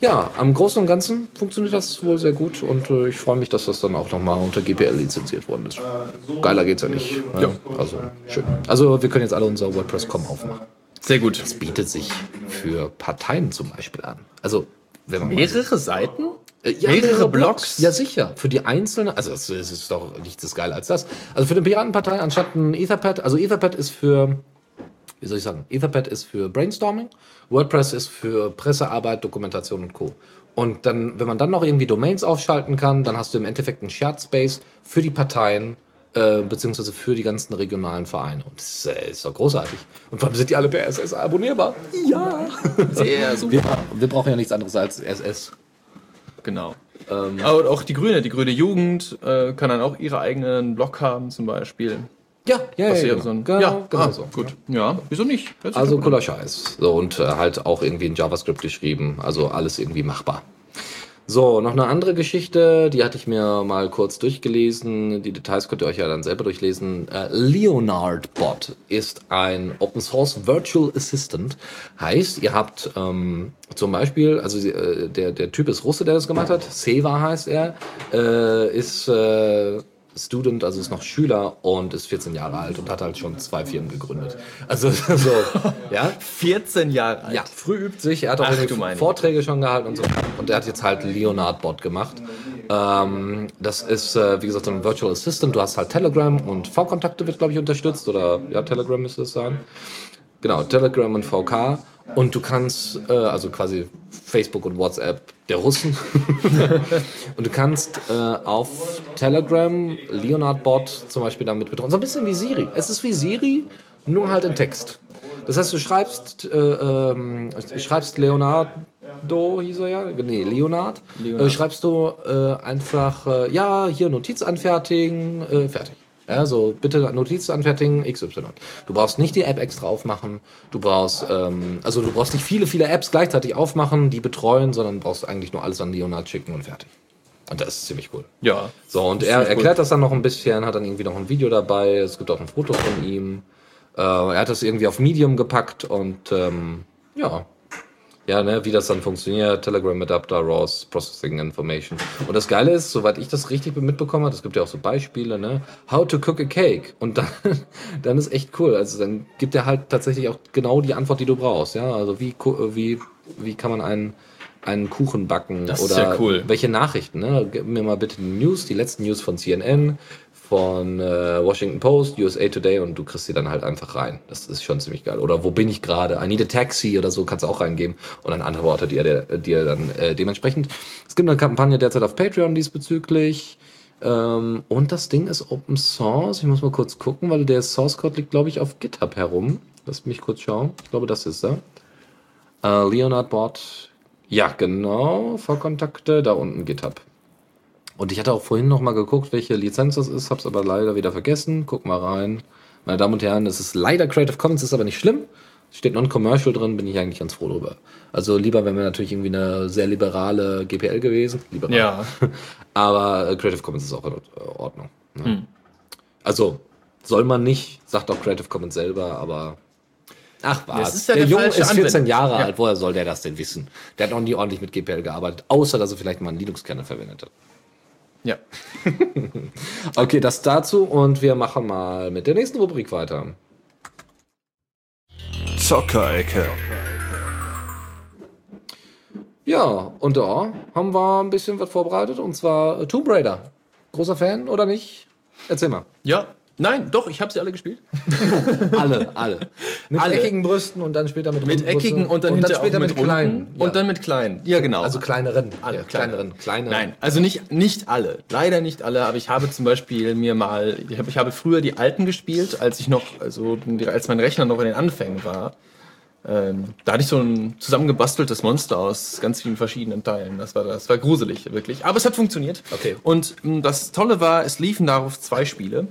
Ja, am Großen und Ganzen funktioniert das wohl sehr gut und äh, ich freue mich, dass das dann auch nochmal unter GPL lizenziert worden ist. Geiler geht's ja nicht. Ne? Ja. Also schön. Also wir können jetzt alle unser WordPress.com aufmachen. Sehr gut. Das bietet sich für Parteien zum Beispiel an. Also wenn man mehrere Seiten? Äh, ja, mehrere, Blogs? Ja, sicher. Für die einzelnen, also es ist doch nichts geil als das. Also für eine Piratenpartei anstatt ein Etherpad, also Etherpad ist für, wie soll ich sagen, Etherpad ist für Brainstorming, WordPress ist für Pressearbeit, Dokumentation und Co. Und dann, wenn man dann noch irgendwie Domains aufschalten kann, dann hast du im Endeffekt einen Shared Space für die Parteien, äh, beziehungsweise für die ganzen regionalen Vereine. Und das ist, äh, ist doch großartig. Und vor allem sind die alle per SS abonnierbar. Ja, (laughs) sehr super. Wir, wir brauchen ja nichts anderes als SS. Genau. Ähm, Aber auch die Grüne, die Grüne Jugend äh, kann dann auch ihre eigenen Blog haben zum Beispiel. Ja, ja, ja, genau. So ein, genau, ja, genau ah, so. Gut. Ja, wieso nicht? Also cooler Scheiß. So, und äh, halt auch irgendwie in JavaScript geschrieben. Also alles irgendwie machbar. So, noch eine andere Geschichte, die hatte ich mir mal kurz durchgelesen. Die Details könnt ihr euch ja dann selber durchlesen. Äh, Leonard Bot ist ein Open Source Virtual Assistant. Heißt, ihr habt ähm, zum Beispiel, also äh, der, der Typ ist Russe, der das gemacht hat. Seva heißt er. Äh, ist äh, Student, also ist noch Schüler und ist 14 Jahre alt und hat halt schon zwei Firmen gegründet. Also (laughs) so, ja. 14 Jahre alt? Ja, früh übt sich. Er hat auch Ach, Vorträge schon gehalten und so. Und er hat jetzt halt Leonard Bot gemacht. Ähm, das ist, äh, wie gesagt, ein Virtual Assistant. Du hast halt Telegram und V-Kontakte wird, glaube ich, unterstützt. Oder ja, Telegram müsste es sein. Genau, Telegram und VK. Und du kannst, äh, also quasi Facebook und WhatsApp der Russen. (laughs) und du kannst äh, auf Telegram Leonard Bot zum Beispiel damit betreuen. So ein bisschen wie Siri. Es ist wie Siri, nur halt in Text. Das heißt, du schreibst, äh, ähm, schreibst Leonardo, hieß er ja, nee, Leonard, Leonard. Äh, schreibst du äh, einfach, äh, ja, hier Notiz anfertigen, äh, fertig. Ja, so bitte Notiz anfertigen, XY. Du brauchst nicht die App extra aufmachen. Du brauchst, ähm, also du brauchst nicht viele, viele Apps gleichzeitig aufmachen, die betreuen, sondern brauchst eigentlich nur alles an Leonard schicken und fertig. Und das ist ziemlich cool. Ja. So, und er erklärt cool. das dann noch ein bisschen, hat dann irgendwie noch ein Video dabei. Es gibt auch ein Foto von ihm. Äh, er hat das irgendwie auf Medium gepackt und ähm, ja, ja, ne, wie das dann funktioniert, Telegram Adapter, RAWs, Processing Information. Und das Geile ist, soweit ich das richtig mitbekommen habe, es gibt ja auch so Beispiele, ne, how to cook a cake. Und dann, (laughs) dann ist echt cool. Also dann gibt er halt tatsächlich auch genau die Antwort, die du brauchst, ja. Also wie, wie, wie kann man einen, einen Kuchen backen das oder ist ja cool. welche Nachrichten, ne? Gib mir mal bitte die News, die letzten News von CNN, von äh, Washington Post, USA Today und du kriegst sie dann halt einfach rein. Das ist schon ziemlich geil. Oder wo bin ich gerade? I need a taxi oder so kannst du auch reingeben und dann antwortet ihr dir, dir dann äh, dementsprechend. Es gibt eine Kampagne derzeit auf Patreon diesbezüglich. Ähm, und das Ding ist Open Source. Ich muss mal kurz gucken, weil der Source Code liegt, glaube ich, auf GitHub herum. Lass mich kurz schauen. Ich glaube, das ist er. Äh, Leonard Bot. Ja, genau. Vorkontakte, da unten GitHub. Und ich hatte auch vorhin noch mal geguckt, welche Lizenz das ist, hab's aber leider wieder vergessen. Guck mal rein. Meine Damen und Herren, es ist leider Creative Commons, ist aber nicht schlimm. Steht Non-Commercial drin, bin ich eigentlich ganz froh drüber. Also lieber wäre mir natürlich irgendwie eine sehr liberale GPL gewesen. Liberal. Ja. (laughs) aber Creative Commons ist auch in Ordnung. Ne? Hm. Also soll man nicht, sagt auch Creative Commons selber, aber Ach was, ja der, der Junge ist 14 Anwendung. Jahre ja. alt, woher soll der das denn wissen? Der hat noch nie ordentlich mit GPL gearbeitet, außer dass er vielleicht mal einen Linux-Kernel verwendet hat. Ja. (laughs) okay, das dazu und wir machen mal mit der nächsten Rubrik weiter. Zockerecke. Ja, und da haben wir ein bisschen was vorbereitet und zwar Tomb Raider. Großer Fan oder nicht? Erzähl mal. Ja, nein, doch, ich habe sie alle gespielt. (laughs) Alle, alle. Mit Alle. eckigen Brüsten und dann später mit Mit eckigen und dann, hinterher später auch mit, mit, runden kleinen. Und dann mit kleinen. Ja, genau. also kleineren. Alle ja, kleineren. Kleine. Nein, also nicht, nicht alle. Leider nicht alle, aber ich habe zum Beispiel mir mal, ich habe, ich habe früher die alten gespielt, als ich noch, also als mein Rechner noch in den Anfängen war. Ähm, da hatte ich so ein zusammengebasteltes Monster aus ganz vielen verschiedenen Teilen. Das war, das war gruselig, wirklich. Aber es hat funktioniert. Okay. Und mh, das Tolle war, es liefen darauf zwei Spiele.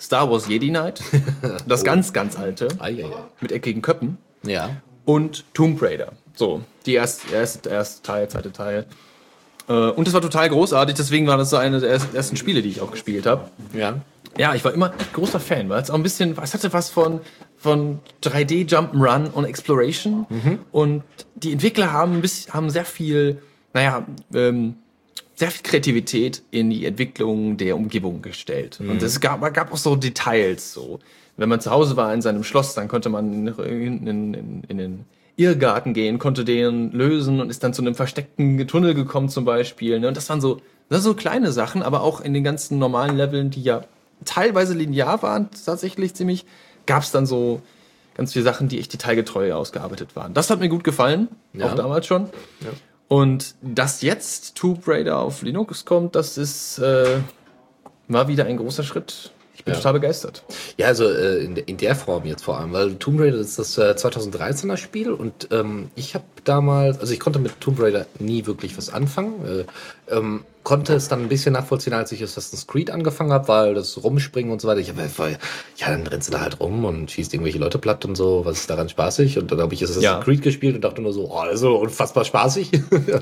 Star Wars Jedi Knight, (laughs) das ganz, ganz alte, Ei, ei, ei. mit eckigen Köppen Ja. und Tomb Raider. So, die erste, erste, erste Teil, zweite Teil. Äh, und es war total großartig, deswegen war das so eine der ersten- Spiele, die ich auch gespielt habe. Ja. Ja, ich war immer großer Fan, weil es auch ein bisschen, es hatte was von, von 3D Jump'n'Run und Exploration. Und die Entwickler haben, ein bisschen, haben sehr viel, naja, ähm, sehr viel Kreativität in die Entwicklung der Umgebung gestellt. Und es gab, gab auch so Details, so. Wenn man zu Hause war in seinem Schloss, dann konnte man in, in, in, in den Irrgarten gehen, konnte den lösen und ist dann zu einem versteckten Tunnel gekommen zum Beispiel. Ne? Und das waren so, das sind so kleine Sachen, aber auch in den ganzen normalen Leveln, die ja teilweise linear waren, tatsächlich ziemlich, gab es dann so ganz viele Sachen, die echt detailgetreu ausgearbeitet waren. Das hat mir gut gefallen, Ja. auch damals schon. Und dass jetzt Tomb Raider auf Linux kommt, das ist äh, war wieder ein großer Schritt. Ich bin Ja. total begeistert. Ja, also äh, in, der- in der Form jetzt vor allem, weil Tomb Raider ist das äh, 2013er Spiel und ähm, ich habe damals, also ich konnte mit Tomb Raider nie wirklich was anfangen. Äh, ähm, konnte es dann ein bisschen nachvollziehen, als ich Assassin's Creed angefangen habe, weil das Rumspringen und so weiter, ich hab, weil, ja, dann rennst du da halt rum und schießt irgendwelche Leute platt und so, was ist daran spaßig? Und dann habe ich Assassin's Ja. Creed gespielt und dachte nur so, oh, das ist so unfassbar spaßig.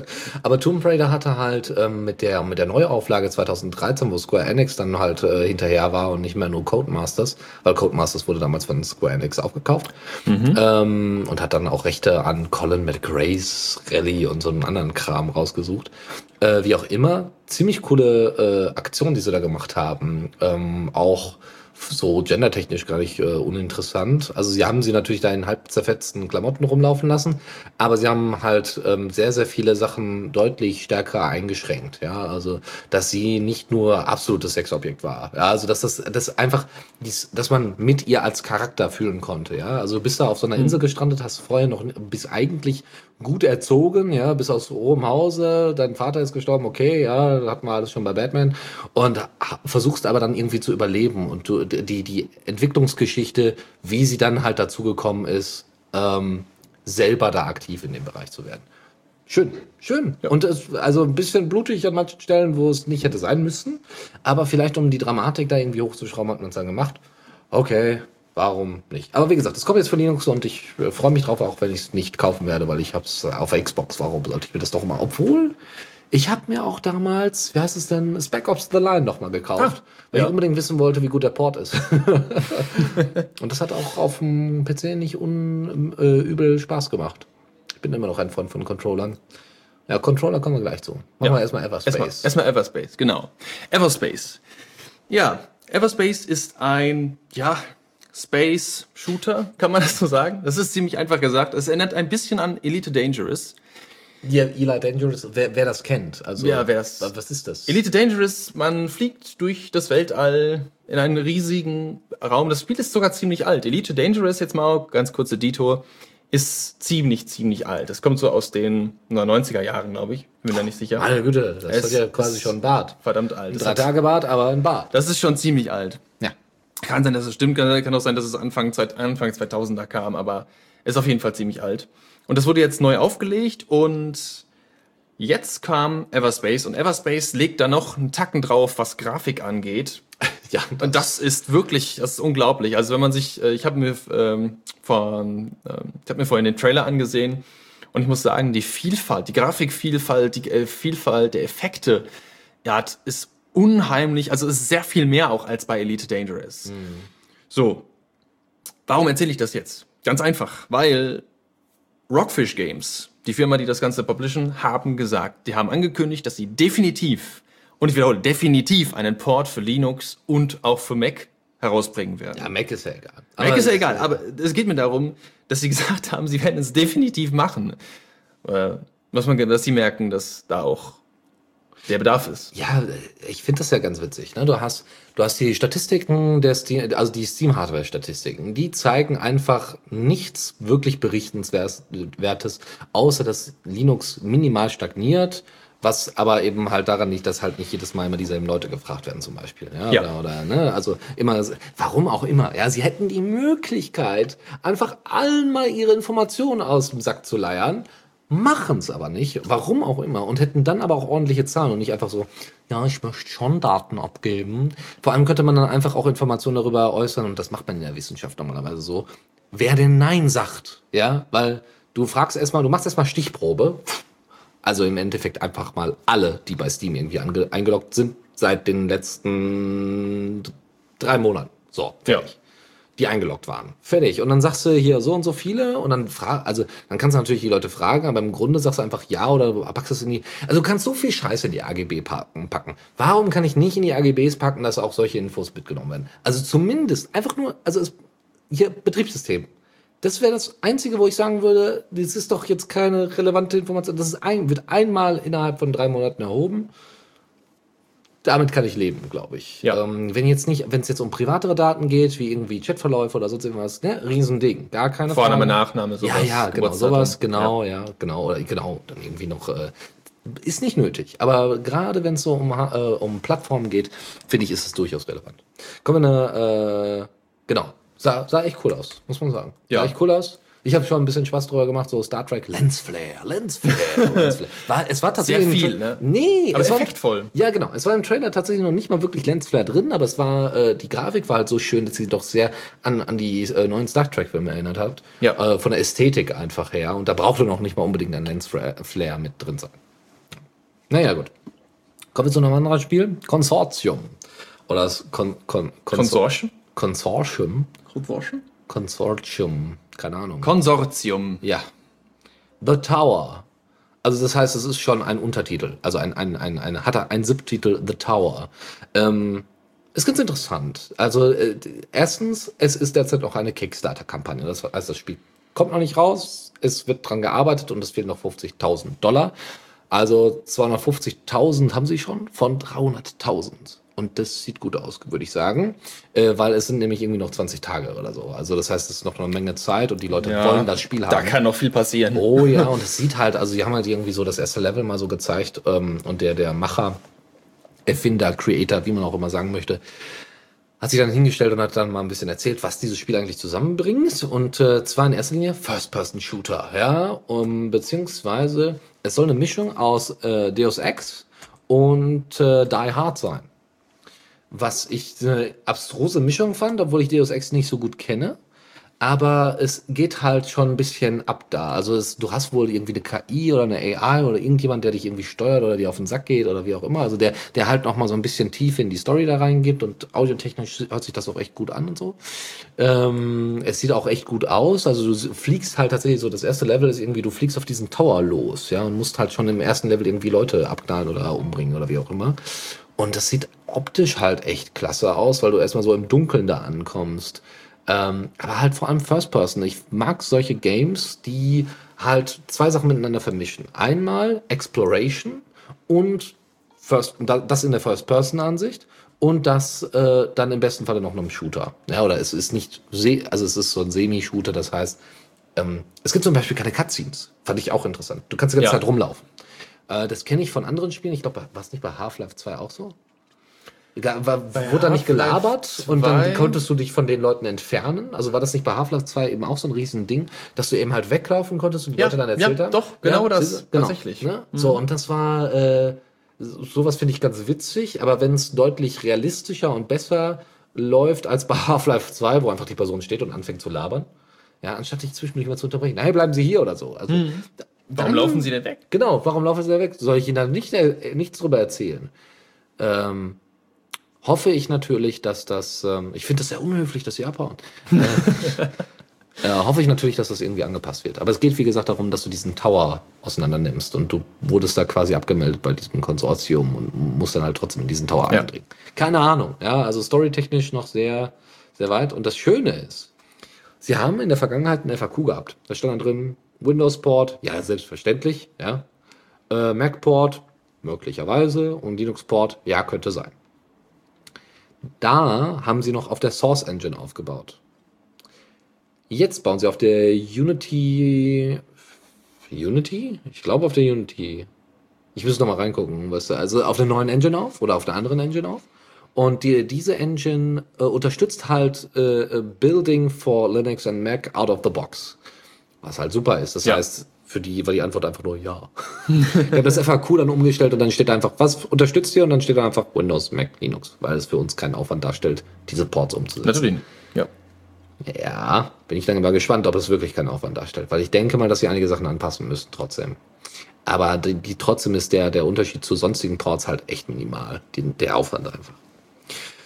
(laughs) Aber Tomb Raider hatte halt ähm, mit der mit der Neuauflage 2013, wo Square Enix dann halt äh, hinterher war und nicht mehr nur Codemasters, weil Codemasters wurde damals von Square Enix aufgekauft ähm, und hat dann auch Rechte an Colin McRae's Rally und so einen anderen Kram rausgesucht. Äh, wie auch immer, ziemlich coole äh, Aktion, die sie da gemacht haben. Ähm, auch so gendertechnisch gar nicht äh, uninteressant. Also sie haben sie natürlich da in halb zerfetzten Klamotten rumlaufen lassen, aber sie haben halt ähm, sehr, sehr viele Sachen deutlich stärker eingeschränkt. Ja, also dass sie nicht nur absolutes Sexobjekt war. Ja, also dass das, das einfach, dies, dass man mit ihr als Charakter fühlen konnte. Ja, also du bist da auf so einer Insel gestrandet, hast vorher noch, bist eigentlich gut erzogen, ja, bis aus hohem Hause, dein Vater ist gestorben, okay, ja, hatten wir alles schon bei Batman und versuchst aber dann irgendwie zu überleben und du, die, die Entwicklungsgeschichte, wie sie dann halt dazu gekommen ist, ähm, selber da aktiv in dem Bereich zu werden. Schön, schön. Und es, also ein bisschen blutig an manchen Stellen, wo es nicht hätte sein müssen, aber vielleicht um die Dramatik da irgendwie hochzuschrauben, hat man es dann gemacht. Okay, warum nicht? Aber wie gesagt, es kommt jetzt von Linux und ich äh, freue mich drauf, auch wenn ich es nicht kaufen werde, weil ich habe es auf der Xbox. Warum sollte ich mir das doch immer? Obwohl, ich habe mir auch damals, wie heißt es denn, Spec Ops The Line noch mal gekauft, weil ja. ich unbedingt wissen wollte, wie gut der Port ist. (laughs) und das hat auch auf dem PC nicht unübel äh, übel Spaß gemacht. Ich bin immer noch ein Freund von Controllern. Ja, Controller kommen wir gleich zu. Machen wir erstmal Everspace. Erstmal, erstmal Everspace, genau. Everspace. Ja, Everspace ist ein, ja, Space-Shooter, kann man das so sagen? Das ist ziemlich einfach gesagt. Es erinnert ein bisschen an Elite Dangerous. Ja, Eli Dangerous, wer, wer das kennt. Also, Ja, wer das- Was ist das? Elite Dangerous, man fliegt durch das Weltall in einen riesigen Raum. Das Spiel ist sogar ziemlich alt. Elite Dangerous, jetzt mal ganz kurze Detour, ist ziemlich, ziemlich alt. Das kommt so aus den na, 90er Jahren, glaube ich. Bin mir da nicht sicher. Meine Güte, das Es hat ja quasi schon ein Bart. Verdammt alt. Drei Tage Bart, aber ein Bart. Das ist schon ziemlich alt. Ja. Kann sein, dass es stimmt, kann, kann auch sein, dass es Anfang, Anfang 2000er kam, aber ist auf jeden Fall ziemlich alt. Und das wurde jetzt neu aufgelegt und jetzt kam Everspace und Everspace legt da noch einen Tacken drauf, was Grafik angeht. (laughs) Ja, Und das ist wirklich, das ist unglaublich. Also wenn man sich, äh, ich habe mir ähm, von, ähm, ich habe mir vorhin den Trailer angesehen und ich muss sagen, die Vielfalt, die Grafikvielfalt, die äh, Vielfalt der Effekte, ja, ist unheimlich. Also es ist sehr viel mehr auch als bei Elite Dangerous. So, warum erzähle ich das jetzt? Ganz einfach, weil Rockfish Games, die Firma, die das Ganze publishen, haben gesagt, die haben angekündigt, dass sie definitiv, und ich wiederhole, definitiv einen Port für Linux und auch für Mac herausbringen werden. Ja, Mac ist ja egal. Mac ist ja egal, aber es geht mir darum, dass sie (laughs) gesagt haben, sie werden es definitiv machen. Äh, was man, dass sie merken, dass da auch der Bedarf ist. Ja, ich finde das ja ganz witzig. Ne? Du hast, du hast die Statistiken der Steam, also die Steam-Hardware-Statistiken, die zeigen einfach nichts wirklich berichtenswertes, außer dass Linux minimal stagniert, was aber eben halt daran liegt, dass halt nicht jedes Mal immer dieselben Leute gefragt werden, zum Beispiel. Ja, Ja. Oder, oder, ne? Also immer, warum auch immer. Ja, sie hätten die Möglichkeit, einfach allen mal ihre Informationen aus dem Sack zu leiern, machen es aber nicht, warum auch immer, und hätten dann aber auch ordentliche Zahlen und nicht einfach so, ja, ich möchte schon Daten abgeben. Vor allem könnte man dann einfach auch Informationen darüber äußern, und das macht man in der Wissenschaft normalerweise so, wer denn Nein sagt. Ja, weil du fragst erstmal, du machst erstmal Stichprobe. Also im Endeffekt einfach mal alle, die bei Steam irgendwie eingeloggt sind, seit den letzten drei Monaten. So, fertig. Die eingeloggt waren. Fertig. Und dann sagst du hier so und so viele und dann frag, also dann kannst du natürlich die Leute fragen, aber im Grunde sagst du einfach ja oder packst es in die. Also du kannst so viel Scheiße in die AGB packen, packen. Warum kann ich nicht in die AGBs packen, dass auch solche Infos mitgenommen werden? Also zumindest einfach nur, also es, hier Betriebssystem. Das wäre das Einzige, wo ich sagen würde, das ist doch jetzt keine relevante Information. Das ist ein, wird einmal innerhalb von drei Monaten erhoben. Damit kann ich leben, glaube ich. Ja. Ähm, wenn jetzt nicht, wenn es jetzt um privatere Daten geht, wie irgendwie Chatverläufe oder sonst irgendwas, ne, Riesending, gar keine Vorname, Frage. Nachname, sowas. Ja, ja, genau, sowas, genau, ja. genau, oder genau, dann irgendwie noch, äh, ist nicht nötig. Aber gerade wenn es so um, äh, um Plattformen geht, finde ich, ist es durchaus relevant. Kommen wir eine, äh, genau, sah, sah echt cool aus, muss man sagen. Ja. Sah echt cool aus. Ich habe schon ein bisschen Spaß drüber gemacht, so Star Trek Lensflare, Lensflare, Lensflare. (laughs) War, es war tatsächlich Sehr viel, ne? Nee, Aber es war, effektvoll. ja, genau. Es war im Trailer tatsächlich noch nicht mal wirklich Lensflare drin, aber es war, äh, die Grafik war halt so schön, dass sie doch sehr an, an die äh, neuen Star Trek-Filme erinnert hat. Ja. Äh, von der Ästhetik einfach her. Und da brauchte noch nicht mal unbedingt ein Lensflare Flare mit drin sein. Naja, gut. Kommen wir zu einem anderen Spiel. Consortium. Oder das Kon Kon Konsor- Konsortium? Consortium. Konsortium? Keine Ahnung. Konsortium. Ja. The Tower. Also das heißt, es ist schon ein Untertitel. Also ein, ein, ein, ein hat er ein Subtitel The Tower. Ähm, ist ganz interessant. Also äh, erstens, es ist derzeit noch eine Kickstarter-Kampagne. Das heißt, das Spiel kommt noch nicht raus. Es wird dran gearbeitet und es fehlen noch 50.000 Dollar. Also 250.000 haben sie schon von 300.000. Und das sieht gut aus, würde ich sagen. Äh, weil es sind nämlich irgendwie noch 20 Tage oder so. Also das heißt, es ist noch eine Menge Zeit und die Leute wollen das Spiel haben. Da kann noch viel passieren. Oh ja, (laughs) und es sieht halt, also die haben halt irgendwie so das erste Level mal so gezeigt ähm, und der, der Macher, Erfinder, Creator, wie man auch immer sagen möchte, hat sich dann hingestellt und hat dann mal ein bisschen erzählt, was dieses Spiel eigentlich zusammenbringt. Und äh, zwar in erster Linie First-Person-Shooter, ja, um, beziehungsweise es soll eine Mischung aus äh, Deus Ex und äh, Die Hard sein. Was ich eine abstruse Mischung fand, obwohl ich Deus Ex nicht so gut kenne. Aber es geht halt schon ein bisschen ab da. Also es, du hast wohl irgendwie eine KI oder eine AI oder irgendjemand, der dich irgendwie steuert oder dir auf den Sack geht oder wie auch immer. Also der, der halt noch mal so ein bisschen tief in die Story da reingibt und audiotechnisch hört sich das auch echt gut an und so. Ähm, es sieht auch echt gut aus. Also du fliegst halt tatsächlich so, das erste Level ist irgendwie, du fliegst auf diesen Tower los, ja, und musst halt schon im ersten Level irgendwie Leute abknallen oder umbringen oder wie auch immer. Und das sieht optisch halt echt klasse aus, weil du erstmal so im Dunkeln da ankommst. Ähm, aber halt vor allem First Person. Ich mag solche Games, die halt zwei Sachen miteinander vermischen. Einmal Exploration und First, da- das in der First-Person-Ansicht und das äh, dann im besten Falle noch einem Shooter. Ja, oder es ist nicht, also es ist so ein Semi-Shooter, das heißt, ähm, es gibt zum Beispiel keine Cutscenes. Fand ich auch interessant. Du kannst die ganze Ja. Zeit rumlaufen. Äh, das kenne ich von anderen Spielen. Ich glaube, war es nicht bei Half-Life 2 auch so? Egal, War, wurde da nicht gelabert und dann 2? konntest du dich von den Leuten entfernen? Also war das nicht bei Half-Life 2 eben auch so ein riesen Ding, dass du eben halt weglaufen konntest und die Ja, Leute dann erzählt ja, haben? doch, genau das, siehst du? tatsächlich. Ne? So, und das war, äh, so- sowas finde ich ganz witzig, aber wenn es deutlich realistischer und besser läuft als bei Half-Life 2, wo einfach die Person steht und anfängt zu labern, ja, anstatt dich zwischendurch mal zu unterbrechen, hey, bleiben Sie hier oder so. Also, Mhm. Warum dann- laufen sie denn weg? Genau, warum laufen sie da weg? Soll ich Ihnen dann nicht, äh, nichts drüber erzählen? Ähm, hoffe ich natürlich, dass das, ähm, ich finde das sehr unhöflich, dass sie abhauen. (laughs) äh, äh, hoffe ich natürlich, dass das irgendwie angepasst wird. Aber es geht, wie gesagt, darum, dass du diesen Tower auseinander nimmst und du wurdest da quasi abgemeldet bei diesem Konsortium und musst dann halt trotzdem in diesen Tower Ja. eindringen. Keine Ahnung, ja, also storytechnisch noch sehr Sehr weit. Und das Schöne ist, sie haben in der Vergangenheit einen FAQ gehabt. Da stand dann drin, Windows-Port, ja, selbstverständlich, ja. Äh, Mac-Port, möglicherweise. Und Linux-Port, ja, könnte sein. Da haben sie noch auf der Source Engine aufgebaut. Jetzt bauen sie auf der Unity. Unity? Ich glaube auf der Unity. Ich muss noch mal reingucken, was also auf der neuen Engine auf oder auf der anderen Engine auf. Und die, diese Engine äh, unterstützt halt äh, äh, Building for Linux and Mac out of the box. Was halt super ist. Das Ja. heißt, für die war die Antwort einfach nur ja. (laughs) ich habe das FAQ dann umgestellt und dann steht einfach, was unterstützt ihr? Und dann steht dann einfach Windows, Mac, Linux, weil es für uns keinen Aufwand darstellt, diese Ports umzusetzen. Natürlich. Ja. Ja, bin ich dann mal gespannt, ob es wirklich keinen Aufwand darstellt, weil ich denke mal, dass sie einige Sachen anpassen müssen trotzdem. Aber die, die trotzdem ist der, der Unterschied zu sonstigen Ports halt echt minimal. Die, der Aufwand einfach.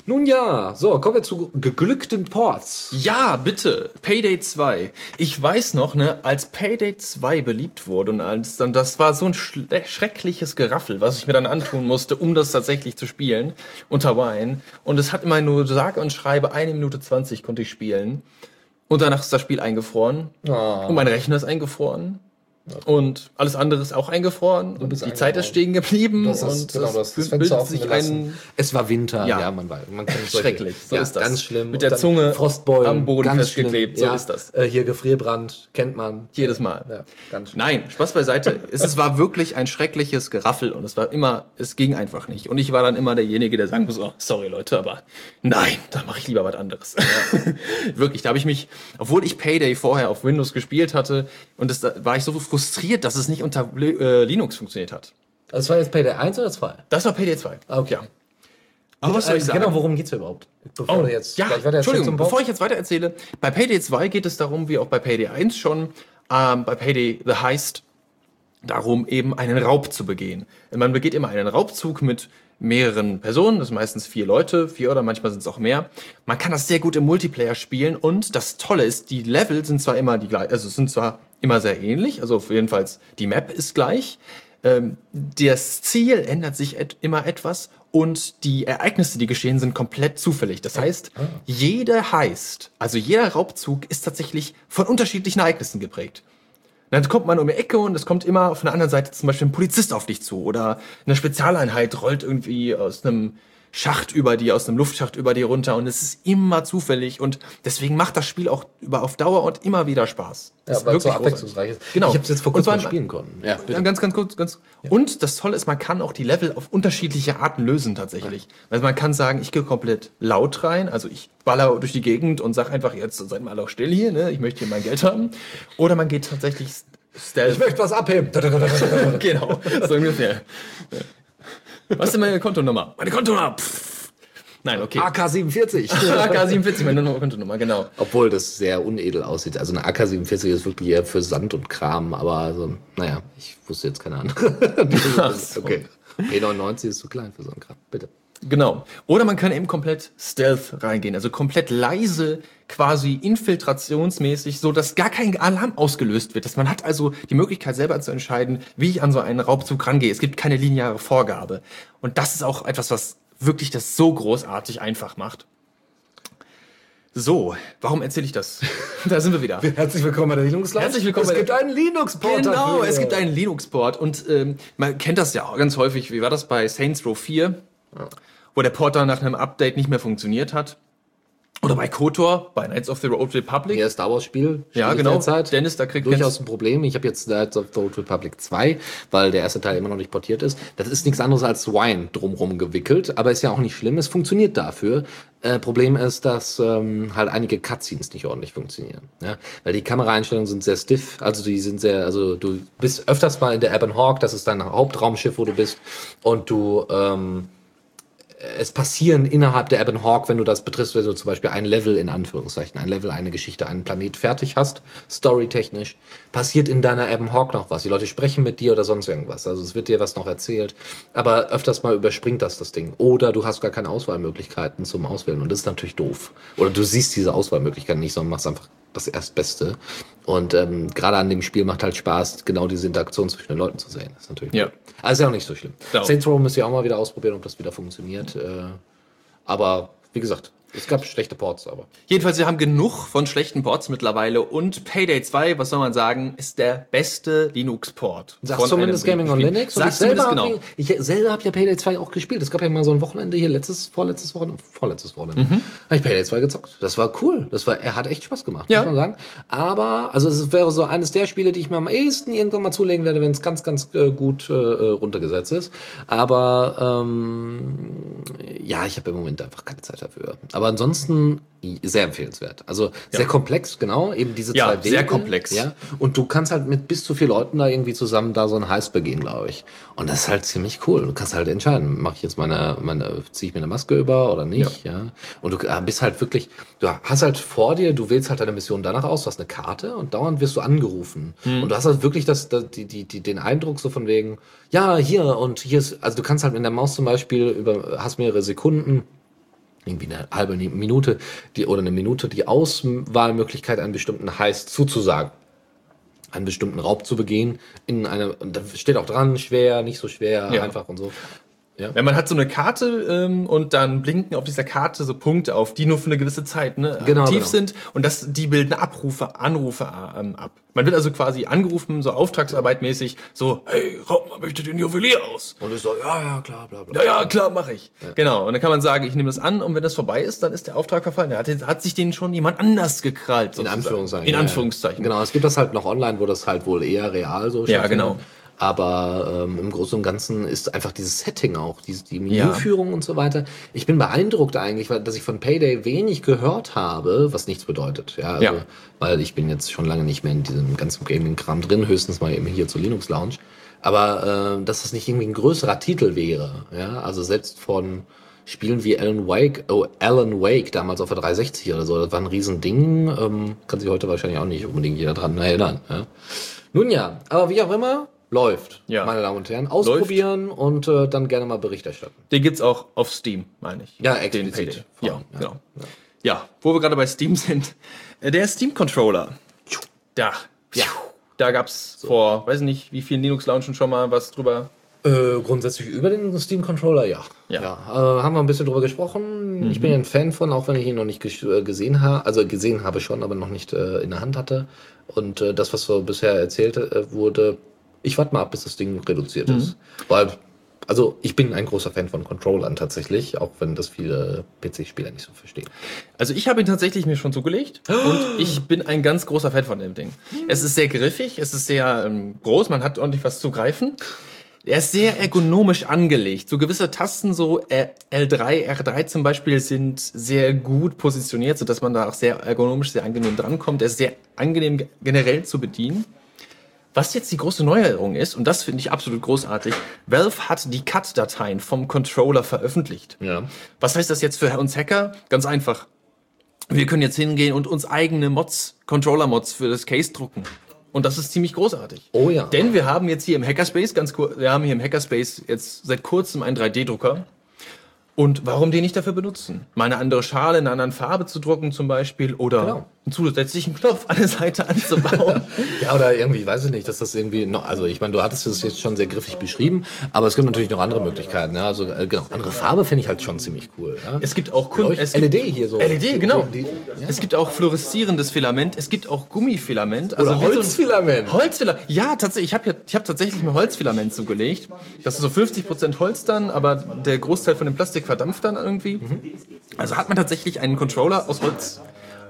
Nun ja, so, kommen wir zu geglückten Ports. Ja, bitte. Payday 2. Ich weiß noch, ne, als Payday 2 beliebt wurde und als dann, das war so ein schle- schreckliches Geraffel, was ich mir dann antun musste, um das tatsächlich zu spielen, unter Wine. Und es hat immer nur sage und schreibe eine Minute 20 konnte ich spielen. Und danach ist das Spiel eingefroren. Oh. Und mein Rechner ist eingefroren. Und alles andere ist auch eingefroren. Und die bist Zeit ist eingefroren. stehen geblieben. Das ist, und genau, es das, das bildet Fenster offen sich gelassen. ein Es war Winter, ja, Ja. man weiß. Man kann Schrecklich, so ja, ist das. Ganz schlimm. Mit Und der Zunge Frostbeulen, am Boden ganz festgeklebt, so schlimm. ist das. Äh, hier Gefrierbrand, kennt man. jedes Mal. Ja, ganz schlimm. Nein, Spaß beiseite. es, es war wirklich ein schreckliches Geraffel und es war immer, es ging einfach nicht. Und ich war dann immer derjenige, der sagen muss, oh, sorry Leute, aber nein, da mache ich lieber was anderes. (laughs) wirklich, da habe ich mich, obwohl ich Payday vorher auf Windows gespielt hatte und das, da war ich so frustriert, dass es nicht unter äh, Linux funktioniert hat. Das war jetzt Payday 1 oder 2? Das war Payday 2. Okay. Ja. Aber was soll ich sagen? Genau, worum geht's hier überhaupt? Bevor Oh, jetzt ja, Entschuldigung, bevor ich jetzt weiter erzähle, bei Payday 2 geht es darum, wie auch bei Payday 1 schon, ähm, bei Payday The Heist, darum eben einen Raub zu begehen. Man begeht immer einen Raubzug mit mehreren Personen, das sind meistens vier Leute, vier oder manchmal sind es auch mehr. Man kann das sehr gut im Multiplayer spielen und das Tolle ist, die Level sind zwar immer die gleich, also es sind zwar immer sehr ähnlich, also auf jeden Fall die Map ist gleich, ähm, das Ziel ändert sich et immer etwas und die Ereignisse, die geschehen, sind komplett zufällig. Das heißt, jeder Heist, also jeder Raubzug ist tatsächlich von unterschiedlichen Ereignissen geprägt. Dann kommt man um die Ecke und es kommt immer auf einer anderen Seite zum Beispiel ein Polizist auf dich zu oder eine Spezialeinheit rollt irgendwie aus einem Schacht über die, aus einem Luftschacht über die runter und es ist immer zufällig und deswegen macht das Spiel auch über auf Dauer und immer wieder Spaß. Das Ja, ist weil es so wirklich abwechslungsreich ist. Genau. Ich habe es jetzt vor kurzem mal spielen können. Ja, ja, ganz, ganz kurz, ganz. Und das Tolle ist, man kann auch die Level auf unterschiedliche Arten lösen tatsächlich. Also man kann sagen, ich gehe komplett laut rein, also ich baller durch die Gegend und sag einfach jetzt seid mal auch still hier, ne? Ich möchte hier mein Geld haben. Oder man geht tatsächlich stealth. möchte was abheben. (laughs) genau, so ungefähr. (laughs) Was ist denn meine Kontonummer? Meine Kontonummer. Pff. Nein, okay. AK-47. (laughs) AK-47, meine Kontonummer, genau. Obwohl das sehr unedel aussieht. Also eine AK-47 ist wirklich eher für Sand und Kram, aber also, naja, ich wusste jetzt keine andere. Ach (laughs) so. okay. E99 ist zu klein für so einen Kram. Bitte. Genau. Oder man kann eben komplett Stealth reingehen, also komplett leise, quasi infiltrationsmäßig, so dass gar kein Alarm ausgelöst wird. Dass man hat also die Möglichkeit selber zu entscheiden, wie ich an so einen Raubzug rangehe. Es gibt keine lineare Vorgabe. Und das ist auch etwas, was wirklich das so großartig einfach macht. So, warum erzähle ich das? (laughs) da sind wir wieder. Herzlich willkommen bei der Linux Lounge. Herzlich willkommen Es gibt einen Linux-Port. Genau, dafür. es gibt einen Linux-Port und ähm, man kennt das ja auch ganz häufig. Wie war das bei Saints Row 4, wo der Port dann nach einem Update nicht mehr funktioniert hat? Oder bei KOTOR, bei Knights of the Old Republic. Ja, Star Wars Spiel. Ja, genau. derzeit. Dennis, da kriegt durchaus ein Problem. Ich habe jetzt Knights of the Old Republic 2, weil der erste Teil immer noch nicht portiert ist. Das ist nichts anderes als Wine drumrum gewickelt, aber ist ja auch nicht schlimm. Es funktioniert dafür. Äh, Problem ist, dass ähm, halt einige Cutscenes nicht ordentlich funktionieren. Ja? Weil die Kameraeinstellungen sind sehr stiff, also die sind sehr, also du bist öfters mal in der Ebon Hawk, das ist dein Hauptraumschiff, wo du bist, und du ähm, es passieren innerhalb der Ebon Hawk, wenn du das betriffst, wenn du zum Beispiel ein Level in Anführungszeichen, ein Level, eine Geschichte, einen Planet fertig hast, storytechnisch, passiert in deiner Ebon Hawk noch was. Die Leute sprechen mit dir oder sonst irgendwas. Also es wird dir was noch erzählt. Aber öfters mal überspringt das das Ding. Oder du hast gar keine Auswahlmöglichkeiten zum Auswählen. Und das ist natürlich doof. Oder du siehst diese Auswahlmöglichkeiten nicht, sondern machst einfach das Erstbeste. Und ähm, gerade an dem Spiel macht halt Spaß, genau diese Interaktion zwischen den Leuten zu sehen. Das ist natürlich Ja. Also ist ja auch nicht so schlimm. Darum. Saints Row müsst ihr auch mal wieder ausprobieren, ob das wieder funktioniert. Äh, aber wie gesagt, Es gab schlechte Ports, aber. Jedenfalls, wir haben genug von schlechten Ports mittlerweile und Payday 2, was soll man sagen, ist der beste Linux-Port. Sagt von zumindest Gaming on. Linux. Und Sagt ich selber habe genau. ich selber hab ja Payday 2 auch gespielt. Es gab ja mal so ein Wochenende hier, letztes, vorletztes Wochenende, vorletztes Wochenende, Mhm. habe ich Payday 2 gezockt. Das war cool. Das war, er hat echt Spaß gemacht, Ja. muss man sagen. Aber, also es wäre so eines der Spiele, die ich mir am ehesten irgendwann mal zulegen werde, wenn es ganz, ganz äh, gut äh, äh, runtergesetzt ist. Aber ähm, ja, ich habe im Moment einfach keine Zeit dafür. Aber ansonsten sehr empfehlenswert. Also sehr komplex, genau, eben diese Ja, zwei Wege. sehr komplex. Ja, und du kannst halt mit bis zu vier Leuten da irgendwie zusammen da so ein Heist begehen, glaube ich. Und das ist halt ziemlich cool. Du kannst halt entscheiden, mache ich jetzt meine, meine, ziehe ich mir eine Maske über oder nicht, ja. Und du äh, bist halt wirklich, du hast halt vor dir, du wählst halt deine Mission danach aus, du hast eine Karte und dauernd wirst du angerufen. Hm. Und du hast halt wirklich das, das die, die, die, den Eindruck so von wegen, ja, hier und hier ist, also du kannst halt mit der Maus zum Beispiel über, hast mehrere Sekunden, irgendwie eine halbe Minute die, oder eine Minute die Auswahlmöglichkeit, einen bestimmten Heist zuzusagen. Einen bestimmten Raub zu begehen. In einer, da steht auch dran, schwer, nicht so schwer, Ja. einfach und so. Ja. Wenn man hat so eine Karte ähm, und dann blinken auf dieser Karte so Punkte auf, die nur für eine gewisse Zeit ne, Genau, aktiv genau. sind und das, die bilden Abrufe, Anrufe ähm, ab. Man wird also quasi angerufen, so Auftragsarbeit mäßig, so, hey, raub mal bitte den Juwelier aus. Und ich so, ja, ja, klar, bla, bla. Ja, ja, klar, mache ich. Genau. Und dann kann man sagen, ich nehme das an und wenn das vorbei ist, dann ist der Auftrag verfallen. Da hat, hat sich den schon jemand anders gekrallt. In sozusagen. Anführungszeichen. In ja, Anführungszeichen. Ja. Genau, es gibt das halt noch online, wo das halt wohl eher real so Ja, genau. Aber ähm, im Großen und Ganzen ist einfach dieses Setting auch, die, die Ja. Menüführung und so weiter. Ich bin beeindruckt eigentlich, weil dass ich von Payday wenig gehört habe, was nichts bedeutet. Ja, also, Ja. weil ich bin jetzt schon lange nicht mehr in diesem ganzen Gaming-Kram drin, höchstens mal eben hier zur Linux Lounge. Aber äh, dass das nicht irgendwie ein größerer Titel wäre. Ja, also selbst von Spielen wie Alan Wake, oh, Alan Wake damals auf der 360 oder so, das war ein Riesending. Ähm, kann sich heute wahrscheinlich auch nicht unbedingt jeder dran erinnern. Ja. Nun ja, aber wie auch immer, läuft, Ja. meine Damen und Herren. Ausprobieren und äh, dann gerne mal Bericht erstatten. Den gibt's auch auf Steam, meine ich. Ja, explizit. Ja, ja. genau. Ja, wo wir gerade bei Steam sind. äh, Der Steam-Controller. Da. Ja. Da gab's vor, weiß nicht, wie vielen Linux-Launchen schon mal was drüber. Äh, grundsätzlich über den Steam Controller, ja. Ja. äh, haben wir ein bisschen drüber gesprochen. Ich bin ja ein Fan von, auch wenn ich ihn noch nicht äh, gesehen habe, also gesehen habe schon, aber noch nicht äh, in der Hand hatte. Und äh, das, was so bisher erzählt äh, wurde, ich warte mal ab, bis das Ding reduziert ist. Weil, also ich bin ein großer Fan von Controllern tatsächlich, auch wenn das viele PC-Spieler nicht so verstehen. Also ich habe ihn tatsächlich mir schon zugelegt (gasps) und ich bin ein ganz großer Fan von dem Ding. Es ist sehr griffig, es ist sehr ähm, groß, man hat ordentlich was zu greifen. Er ist sehr ergonomisch angelegt. So gewisse Tasten, so äh, L3, R3 zum Beispiel, sind sehr gut positioniert, sodass man da auch sehr ergonomisch, sehr angenehm drankommt. Er ist sehr angenehm ge- generell zu bedienen. Was jetzt die große Neuerung ist, und das finde ich absolut großartig, Valve hat die Cut-Dateien vom Controller veröffentlicht. Ja. Was heißt das jetzt für uns Hacker? Ganz einfach. Wir können jetzt hingehen und uns eigene Mods, Controller-Mods für das Case drucken. Und das ist ziemlich großartig. Oh ja. Denn wir haben jetzt hier im Hackerspace, ganz kurz, wir haben hier im Hackerspace jetzt seit kurzem einen 3D-Drucker. Und warum den nicht dafür benutzen? Mal eine andere Schale in einer anderen Farbe zu drucken zum Beispiel oder Genau. Einen zusätzlichen Knopf an der Seite anzubauen. (laughs) Ja, oder irgendwie, weiß ich nicht, dass das irgendwie noch, also ich meine, du hattest es jetzt schon sehr griffig beschrieben, aber es gibt natürlich noch andere Möglichkeiten. Ja? Also äh, genau, andere Farbe finde ich halt schon ziemlich cool. Ja? Es gibt auch Kun es gibt LED hier so. LED, genau. Die, die, Es gibt auch fluoreszierendes Filament, es gibt auch Gummifilament. Oder wie so Holzfilament. Holzfilament. Ja, tatsächlich. Ich habe ja, ich hab tatsächlich mir Holzfilament zugelegt. Das ist so 50% Holz dann, aber der Großteil von dem Plastik verdampft dann irgendwie. Also hat man tatsächlich einen Controller aus Holz.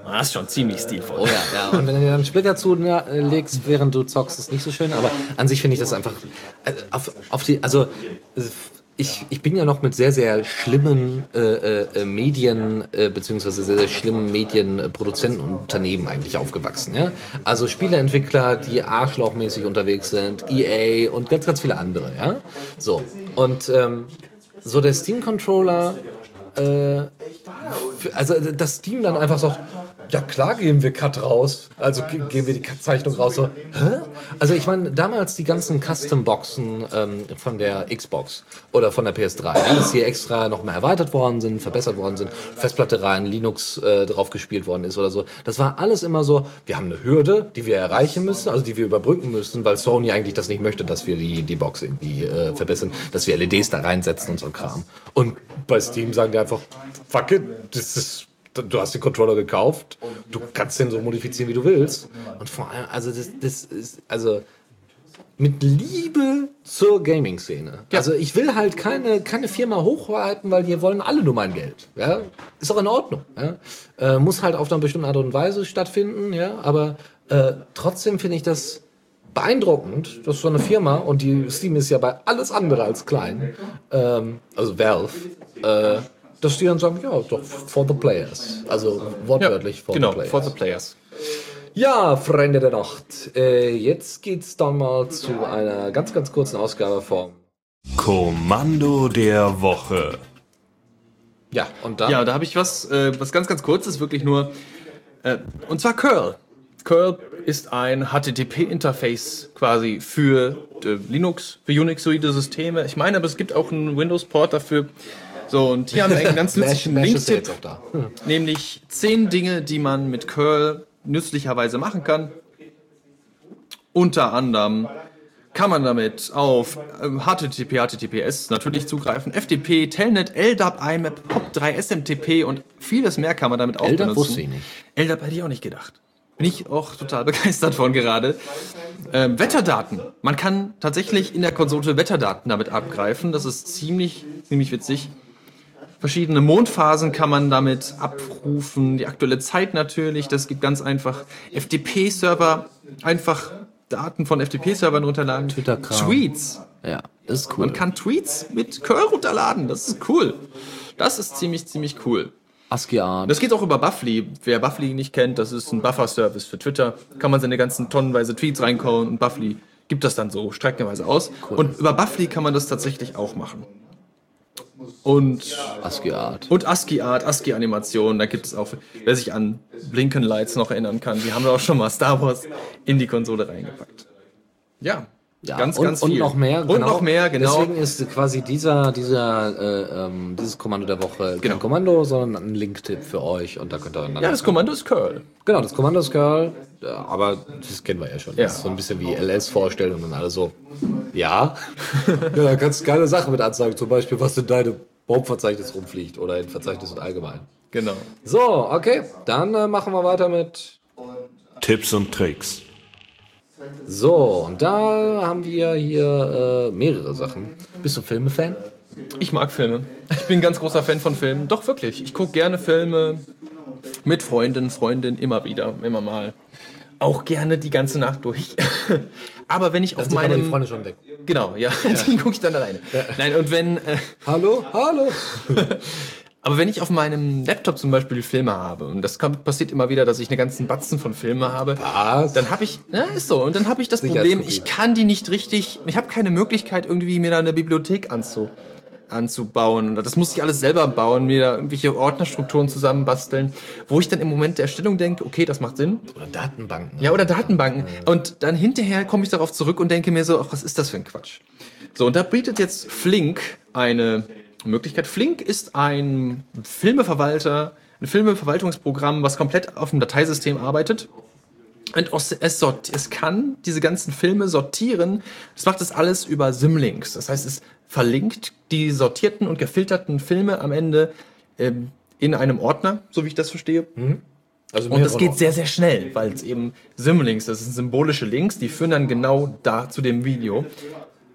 Ah, Das ist schon ziemlich stilvoll. Oh ja, ja. Und wenn du dir dann Splitter zulegst, während du zockst, ist nicht so schön. Aber an sich finde ich das einfach äh, auf, auf die, also äh, ich, ich bin ja noch mit sehr, sehr schlimmen äh, äh, Medien, äh, beziehungsweise sehr, sehr schlimmen Medienproduzentenunternehmen eigentlich aufgewachsen. Ja? Also Spieleentwickler, die arschlochmäßig unterwegs sind, EA und ganz, ganz viele andere. Ja? So. Und ähm, so der Steam-Controller äh, also das Steam dann einfach sagt, ja klar geben wir Cut raus, also ge- geben wir die Cut-Zeichnung raus. So, hä? Also ich meine, damals die ganzen Custom-Boxen ähm, von der Xbox oder von der PS3, ja, dass die extra noch mal erweitert worden sind, verbessert worden sind, Festplatte rein, Linux äh, drauf gespielt worden ist oder so. Das war alles immer so, wir haben eine Hürde, die wir erreichen müssen, also die wir überbrücken müssen, weil Sony eigentlich das nicht möchte, dass wir die, die Box irgendwie äh, verbessern, dass wir LEDs da reinsetzen und so Kram. Und bei Steam sagen die einfach, fuck it, das ist du hast den Controller gekauft, du kannst den so modifizieren, wie du willst. Und vor allem, also das, das ist, also mit Liebe zur Gaming-Szene. Also ich will halt keine, keine Firma hochhalten, weil wir wollen alle nur mein Geld. Ja? Ist auch in Ordnung. Ja? Äh, muss halt auf einer bestimmten Art und Weise stattfinden, ja. Aber äh, trotzdem finde ich das beeindruckend, dass so eine Firma, und die Steam ist ja bei alles andere als klein, ähm, also Valve, äh, dass die dann sagen, ja, doch, for the players. Also wortwörtlich for genau, the players. for the players. Ja, Freunde der Nacht. Äh, jetzt geht's dann mal zu einer ganz, ganz kurzen Ausgabe vom. Kommando der Woche. Ja, und da. Ja, da habe ich was, äh, was ganz, ganz kurzes, wirklich nur. Äh, und zwar Curl. Curl ist ein HTTP-Interface quasi für äh, Linux, für Unix-soide Systeme. Ich meine, aber es gibt auch einen Windows-Port dafür. So, und hier haben wir einen ganz nützlichen (laughs) da. nämlich zehn Dinge, die man mit Curl nützlicherweise machen kann. Unter anderem kann man damit auf ähm, HTTP, HTTPS natürlich zugreifen, FTP, Telnet, LDAP, IMAP, POP3, SMTP und vieles mehr kann man damit auch LDAP benutzen. wusste ich nicht. LDAP hätte ich auch nicht gedacht. Bin ich auch total (laughs) begeistert von gerade. Ähm, Wetterdaten. Man kann tatsächlich in der Konsole Wetterdaten damit abgreifen. Das ist ziemlich, ziemlich witzig. Verschiedene Mondphasen kann man damit abrufen. Die aktuelle Zeit natürlich. Das gibt ganz einfach FTP-Server. Einfach Daten von FTP-Servern runterladen. Twitter-Kram. Tweets. Ja, das ist cool. Man kann Tweets mit Curl runterladen. Das ist cool. Das ist ziemlich, ziemlich cool. ASCII-Art. Das geht auch über Buffly. Wer Buffly nicht kennt, das ist ein Buffer-Service für Twitter. Kann man seine ganzen tonnenweise Tweets reinkauen und Buffly gibt das dann so streckenweise aus. Und über Buffly kann man das tatsächlich auch machen. Und, ASCII-Art. und ASCII-Art, ASCII-Animation, da gibt es auch, wer sich an Blinken Lights noch erinnern kann, die haben da auch schon mal Star Wars in die Konsole reingepackt. Ja, Ja, ganz, und, ganz und viel. noch mehr. Und noch mehr, genau. Deswegen ist quasi dieser, dieser, äh, ähm, dieses Kommando der Woche Genau. kein Kommando, sondern ein Linktipp für euch und da könnt ihr dann. ja, das Kommando ist Curl. Genau, das Kommando ist ja, aber das kennen wir ja schon. Ja. Das ist so ein bisschen wie LS-Vorstellungen und alle so. Ja. (laughs) ja, da kannst du geile Sachen mit anzeigen, zum Beispiel, was in deinem Baumverzeichnis rumfliegt oder in Verzeichnissen allgemein. Genau. So, okay, dann äh, machen wir weiter mit. Tipps und Tricks. So, und da haben wir hier äh, mehrere Sachen. Bist du Filme-Fan? Ich mag Filme. Ich bin ein ganz großer Fan von Filmen. Doch, wirklich. Ich gucke gerne Filme mit Freunden, Freundinnen immer wieder, immer mal. Auch gerne die ganze Nacht durch. (laughs) Aber wenn ich auf Sind aber die meinem... Freunde schon weg. Genau, ja, (laughs) die gucke ich dann alleine. Nein, und wenn... Äh, Hallo, hallo. (laughs) aber wenn ich auf meinem Laptop zum Beispiel Filme habe, und das kommt, passiert immer wieder, dass ich einen ganzen Batzen von Filme habe, Was? dann habe ich, ja, ist so, und dann habe ich das Problem, ich kann die nicht richtig, ich habe keine Möglichkeit, irgendwie mir da eine Bibliothek anzu, anzubauen. Das muss ich alles selber bauen, mir da irgendwelche Ordnerstrukturen zusammenbasteln, wo ich dann im Moment der Erstellung denke, okay, das macht Sinn. Oder Datenbanken. Ja, oder Datenbanken. Und dann hinterher komme ich darauf zurück und denke mir so, ach, was ist das für ein Quatsch? So, und da bietet jetzt Flink eine Möglichkeit. Flink ist ein Filmeverwalter, ein Filmeverwaltungsprogramm, was komplett auf dem Dateisystem arbeitet. Und es, es kann diese ganzen Filme sortieren. Das macht das alles über Symlinks. Das heißt, es verlinkt die sortierten und gefilterten Filme am Ende ähm, in einem Ordner, so wie ich das verstehe. Also Und das geht sehr, sehr schnell, weil es eben Symlinks, das sind symbolische Links, die führen dann genau da zu dem Video.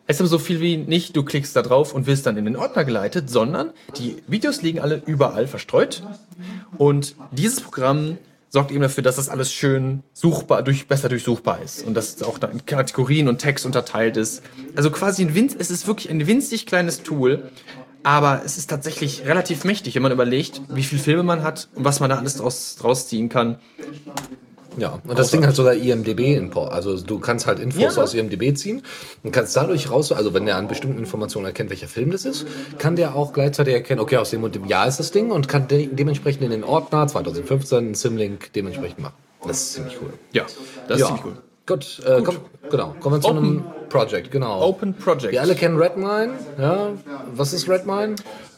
Es ist aber so viel wie nicht, du klickst da drauf und wirst dann in den Ordner geleitet, sondern die Videos liegen alle überall verstreut. Und dieses Programm sorgt eben dafür, dass das alles schön suchbar, durch, besser durchsuchbar ist. Und dass es auch in Kategorien und Text unterteilt ist. Also quasi ein winz, es ist wirklich ein winzig kleines Tool. Aber es ist tatsächlich relativ mächtig, wenn man überlegt, wie viele Filme man hat und was man da alles draus, draus ziehen kann. Ja, und das Ding hat sogar IMDB-Import. Also du kannst halt Infos Ja. aus IMDB ziehen und kannst dadurch raus, also wenn der an bestimmten Informationen erkennt, welcher Film das ist, kann der auch gleichzeitig erkennen, okay, aus dem und dem Jahr ist das Ding und kann de dementsprechend in den Ordner 2015 einen Simlink dementsprechend machen. Das ist ziemlich cool. Ja, das ja. ist ziemlich cool. Gut, äh, Komm, genau. Kommen wir zu Open- einem Project, genau. Open Project. Wir alle kennen Redmine, ja. Was ist Redmine?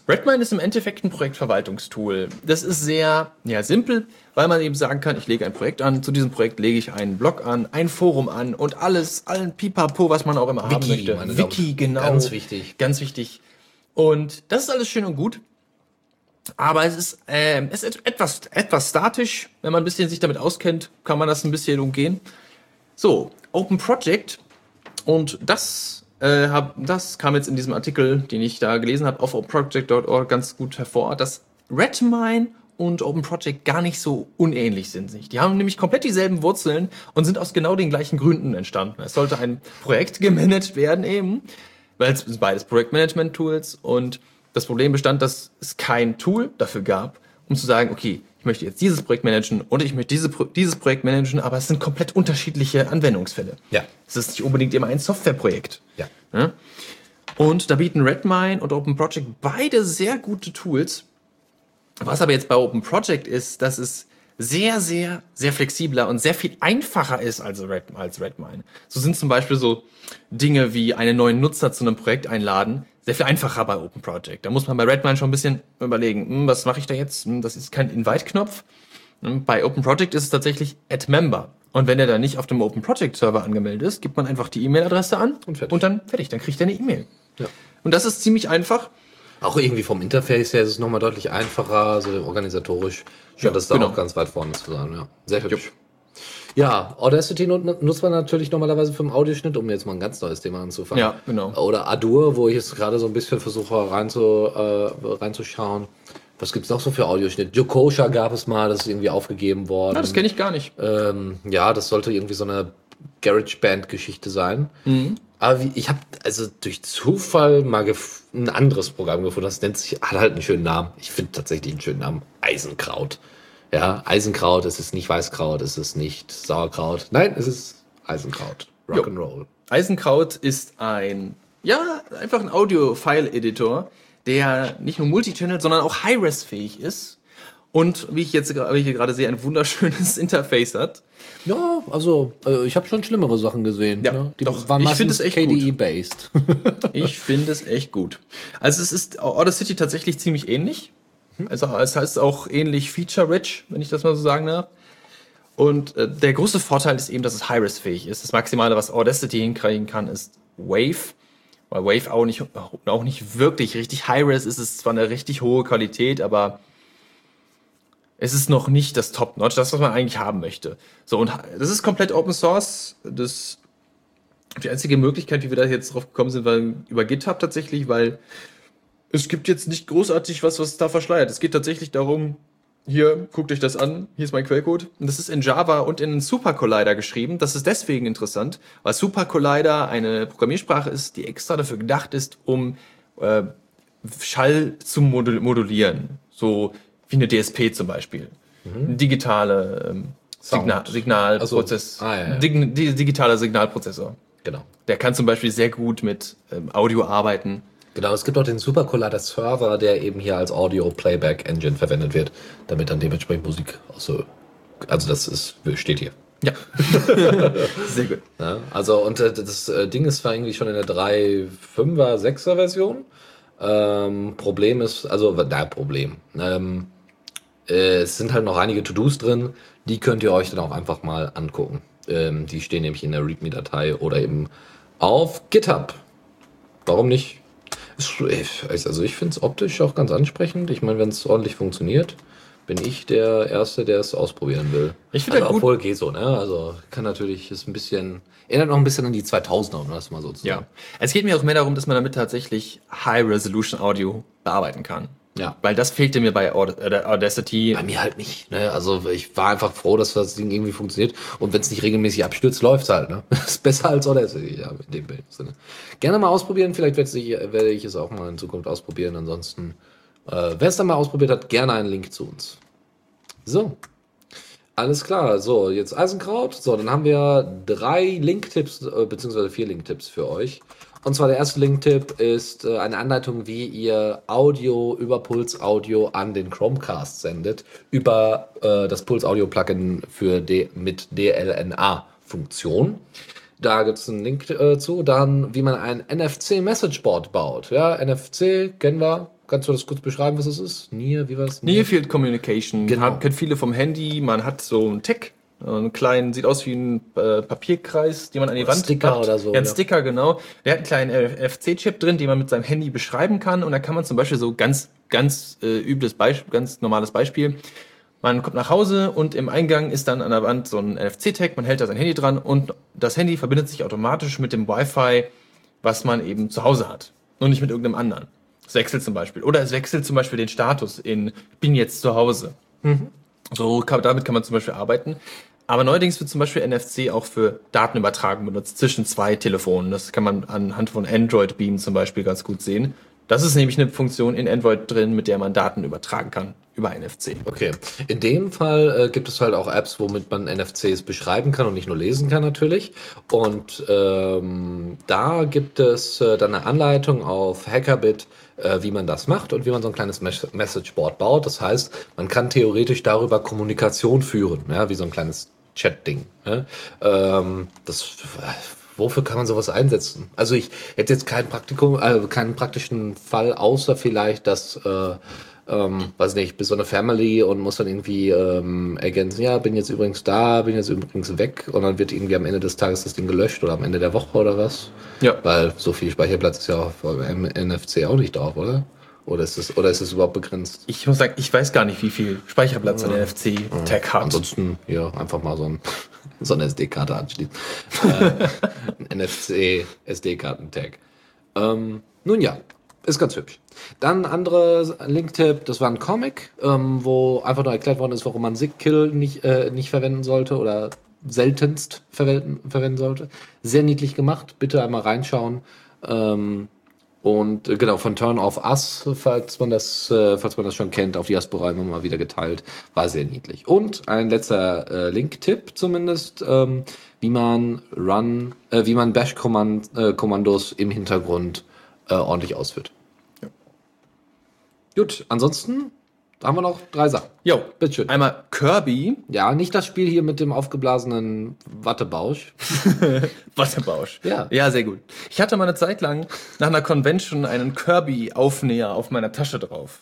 Redmine ist im Endeffekt ein Projektverwaltungstool. Das ist sehr ja, simpel, weil man eben sagen kann, ich lege ein Projekt an, zu diesem Projekt lege ich einen Blog an, ein Forum an und alles, allen Pipapo, was man auch immer haben Wiki, möchte. Damen und Wiki, genau. Ganz wichtig. Ganz wichtig. Und das ist alles schön und gut. Aber es ist, äh, es ist etwas, etwas statisch. Wenn man ein bisschen sich damit auskennt, kann man das ein bisschen umgehen. So, Open Project. Und das, äh, hab, das kam jetzt in diesem Artikel, den ich da gelesen habe, auf openproject.org ganz gut hervor, dass Redmine und Open Project gar nicht so unähnlich sind sich. Die haben nämlich komplett dieselben Wurzeln und sind aus genau den gleichen Gründen entstanden. Es sollte ein Projekt gemanagt werden eben, weil es sind beides Projektmanagement-Tools und das Problem bestand, dass es kein Tool dafür gab, um zu sagen, okay, ich möchte jetzt dieses Projekt managen und ich möchte diese, dieses Projekt managen, aber es sind komplett unterschiedliche Anwendungsfälle. Ja. Es ist nicht unbedingt immer ein Softwareprojekt. Ja. Ja? Und da bieten Redmine und Open Project beide sehr gute Tools. Was aber jetzt bei Open Project ist, dass es sehr, sehr, sehr flexibler und sehr viel einfacher ist als, Red, als Redmine. So sind zum Beispiel so Dinge wie einen neuen Nutzer zu einem Projekt einladen, sehr viel einfacher bei Open Project. Da muss man bei Redmine schon ein bisschen überlegen, hm, was mache ich da jetzt? Hm, das ist kein Invite-Knopf. Hm, Bei Open Project ist es tatsächlich Add Member. Und wenn er da nicht auf dem Open Project Server angemeldet ist, gibt man einfach die E-Mail-Adresse an Und fertig. und dann fertig, dann kriegt er eine E-Mail. Ja. Und das ist ziemlich einfach. Auch irgendwie vom Interface her ist es nochmal deutlich einfacher, so organisatorisch scheint Ja, das da genau. auch ganz weit vorne zu sein. Ja, sehr hübsch. Ja, Audacity nut- nutzt man natürlich normalerweise für den Audioschnitt, um jetzt mal ein ganz neues Thema anzufangen. Ja, genau. Oder Adur, wo ich jetzt gerade so ein bisschen versuche reinzu, äh, reinzuschauen. Was gibt's noch so für Audioschnitt? Jokosha gab es mal, das ist irgendwie aufgegeben worden. Ja, das kenne ich gar nicht. Ähm, ja, das sollte irgendwie so eine GarageBand-Geschichte sein. Aber wie, ich habe also durch Zufall mal ein anderes Programm gefunden, das nennt sich, hat halt einen schönen Namen. Ich finde tatsächlich einen schönen Namen. Eisenkraut. Ja, Eisenkraut, es ist nicht Weißkraut, es ist nicht Sauerkraut. Nein, es ist Eisenkraut. Rock'n'Roll. Eisenkraut ist ein, ja, einfach ein Audio-File-Editor, der nicht nur Multichannel, sondern auch High-Res-fähig ist. Und wie ich jetzt wie ich hier gerade sehe, ein wunderschönes (laughs) Interface hat. Ja, also äh, ich habe schon schlimmere Sachen gesehen. Ja, ne? Die doch, waren ich meistens find es echt gut. KDE-based. (laughs) Ich finde es echt gut. Also es ist Audacity tatsächlich ziemlich ähnlich. Also es heißt auch ähnlich feature-rich, wenn ich das mal so sagen darf. Und äh, der große Vorteil ist eben, dass es High-Res-fähig ist. Das Maximale, was Audacity hinkriegen kann, ist Wave. Weil Wave auch nicht, auch nicht wirklich richtig High-Res ist. Es ist zwar eine richtig hohe Qualität, aber es ist noch nicht das Top-Notch, das, was man eigentlich haben möchte. So, und das ist komplett Open Source. Das die einzige Möglichkeit, wie wir da jetzt drauf gekommen sind, war über GitHub tatsächlich, weil es gibt jetzt nicht großartig was, was da verschleiert. Es geht tatsächlich darum, hier, guckt euch das an, hier ist mein Quellcode. Und das ist in Java und in Super Collider geschrieben. Das ist deswegen interessant, weil Super Collider eine Programmiersprache ist, die extra dafür gedacht ist, um äh, Schall zu modul modulieren. So wie eine DSP zum Beispiel. Eine digitale ähm. Signal Signalprozess. Also, ah, ja, ja. Dig di digitaler Signalprozessor. genau. Der kann zum Beispiel sehr gut mit ähm, Audio arbeiten. Genau, es gibt auch den Super Collider Server, der eben hier als Audio Playback Engine verwendet wird, damit dann dementsprechend Musik auch so. Also das ist steht hier. Ja. (laughs) sehr gut. Ja, also und äh, das äh, Ding ist irgendwie schon in der 3.5er, 6er Version. Ähm, Problem ist, also na Problem. Ähm, äh, es sind halt noch einige To-Dos drin, die könnt ihr euch dann auch einfach mal angucken. Ähm, die stehen nämlich in der README-Datei oder eben auf GitHub. Warum nicht? Ich- also ich finde es optisch auch ganz ansprechend. Ich meine, wenn es ordentlich funktioniert, bin ich der Erste, der es ausprobieren will. Ich finde also, gut- obwohl geht so, ne? Also kann natürlich, ist ein bisschen, erinnert noch ein bisschen an die 2000er, um das mal so zu Ja. sagen. Es geht mir auch mehr darum, dass man damit tatsächlich High-Resolution-Audio bearbeiten kann. Ja. Weil das fehlte mir bei äh, Audacity. Bei mir halt nicht. Ne? Also ich war einfach froh, dass das Ding irgendwie funktioniert. Und wenn es nicht regelmäßig abstürzt, läuft's halt. Ne? (laughs) ist besser als Audacity, ja, in dem Sinne. Gerne mal ausprobieren. Vielleicht werde ich, werde ich es auch mal in Zukunft ausprobieren. Ansonsten, äh, wer es dann mal ausprobiert hat, gerne einen Link zu uns. So. Alles klar. So, jetzt Eisenkraut. So, dann haben wir drei Link-Tipps, äh, beziehungsweise vier Link-Tipps für euch. Und zwar der erste Link-Tipp ist äh, eine Anleitung, wie ihr Audio über Puls Audio an den Chromecast sendet, über äh, das Puls Audio Plugin für D mit DLNA-Funktion. Da gibt es einen Link äh, zu. Dann, wie man ein NFC-Messageboard baut. Ja, NFC kennen wir. Kannst du das kurz beschreiben, was es ist? Near, wie war es? Near Field Communication. Genau. Kennt viele vom Handy. Man hat so ein Tech Einen kleinen, sieht aus wie ein äh, Papierkreis, den man an die Oder Wand Sticker packt. oder so, Ja, ein ja. Sticker, genau. Der hat einen kleinen NFC-Chip drin, den man mit seinem Handy beschreiben kann. Und da kann man zum Beispiel so ganz, ganz äh, übles Beispiel, ganz normales Beispiel. Man kommt nach Hause und im Eingang ist dann an der Wand so ein NFC-Tag. Man hält da sein Handy dran und das Handy verbindet sich automatisch mit dem Wi-Fi, was man eben zu Hause hat. Und nicht mit irgendeinem anderen. Es wechselt zum Beispiel. Oder es wechselt zum Beispiel den Status in bin jetzt zu Hause. So kann, damit kann man zum Beispiel arbeiten. Aber neuerdings wird zum Beispiel NFC auch für Datenübertragung benutzt zwischen zwei Telefonen. Das kann man anhand von Android Beam zum Beispiel ganz gut sehen. Das ist nämlich eine Funktion in Android drin, mit der man Daten übertragen kann über NFC. Okay. In dem Fall äh, gibt es halt auch Apps, womit man NFCs beschreiben kann und nicht nur lesen kann natürlich. Und ähm, da gibt es äh, dann eine Anleitung auf Hackerbit, äh, wie man das macht und wie man so ein kleines Mes Messageboard baut. Das heißt, man kann theoretisch darüber Kommunikation führen, ja, wie so ein kleines Chat-Ding. Ja? Ähm, das Wofür kann man sowas einsetzen? Also ich hätte jetzt kein Praktikum, äh, keinen praktischen Fall, außer vielleicht, dass äh, ähm, weiß nicht, bis so eine Family und muss dann irgendwie ähm, ergänzen, ja, bin jetzt übrigens da, bin jetzt übrigens weg und dann wird irgendwie am Ende des Tages das Ding gelöscht oder am Ende der Woche oder was. Ja. Weil so viel Speicherplatz ist ja auf dem NFC auch nicht drauf, oder? Oder ist es, oder ist es überhaupt begrenzt? Ich muss sagen, ich weiß gar nicht, wie viel Speicherplatz ein NFC-Tag hat. Ansonsten, ja, einfach mal so, ein, so eine SD-Karte anschließen. (laughs) äh, ein NFC SD-Karten-Tag. Ähm, nun ja, ist ganz hübsch. Dann andere Link-Tipp, das war ein Comic, ähm, wo einfach nur erklärt worden ist, warum man Sick-Kill nicht, äh, nicht verwenden sollte oder seltenst verwenden, verwenden sollte. Sehr niedlich gemacht, bitte einmal reinschauen. Ähm, und äh, genau, von Turn of Us, falls man das, äh, falls man das schon kennt, auf Diaspora immer mal wieder geteilt, war sehr niedlich. Und ein letzter äh, Link-Tipp zumindest, ähm, wie man Run, äh, wie man Bash-Kommandos im Hintergrund äh, ordentlich ausführt. Gut, ansonsten haben wir noch drei Sachen. Jo, Bitteschön. einmal Kirby, Ja, nicht das Spiel hier mit dem aufgeblasenen Wattebausch. (laughs) Wasserbausch. Ja. Ja, sehr gut. Ich hatte mal eine Zeit lang nach einer Convention einen Kirby-Aufnäher auf meiner Tasche drauf.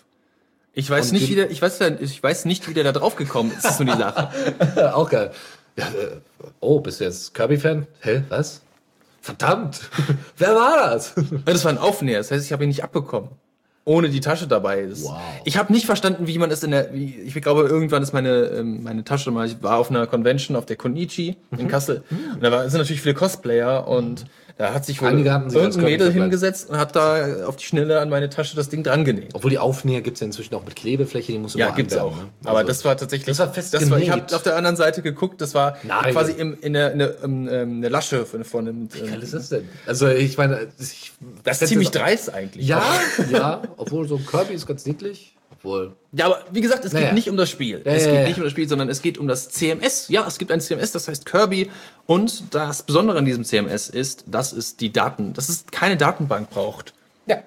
Ich weiß Und nicht, wie der, ich weiß, ich weiß nicht, wie der da drauf gekommen ist. Ist nur die Sache. (laughs) Auch geil. Ja, äh, oh, bist du jetzt Kirby-Fan? Hä, was? Verdammt! (laughs) Wer war das? Das war ein Aufnäher, das heißt, ich habe ihn nicht abbekommen. Ohne die Tasche dabei. Das, Wow. Ich habe nicht verstanden, wie man es in der. Wie, ich glaube, irgendwann ist meine, ähm, meine Tasche mal. Ich war auf einer Convention auf der Konichi Mhm. in Kassel. Und da war, sind natürlich viele Cosplayer und da hat sich wohl irgendein Mädel hingesetzt und hat da auf die Schnelle an meine Tasche das Ding dran genäht. Obwohl die Aufnäher gibt's ja inzwischen auch mit Klebefläche, die musst du Ja, gibt's anwärmen, auch. ne? Aber Also- das war tatsächlich. Das war fest das war, Ich habe auf der anderen Seite geguckt. Das war Nein. quasi im, in der, in der ähm, eine Lasche von, von einem. Wie geil ist das denn? Also ich meine, ich, das ist ziemlich dreist eigentlich. Ja, (laughs) ja, obwohl so ein Kirby ist ganz niedlich. Obwohl. Ja, aber wie gesagt, es Naja. geht nicht um das Spiel. Ja, es geht nicht um das Spiel, sondern es geht um das CMS. Ja, es gibt ein CMS, das heißt Kirby. Und das Besondere an diesem CMS ist, dass es die Daten, dass es keine Datenbank braucht. Ja.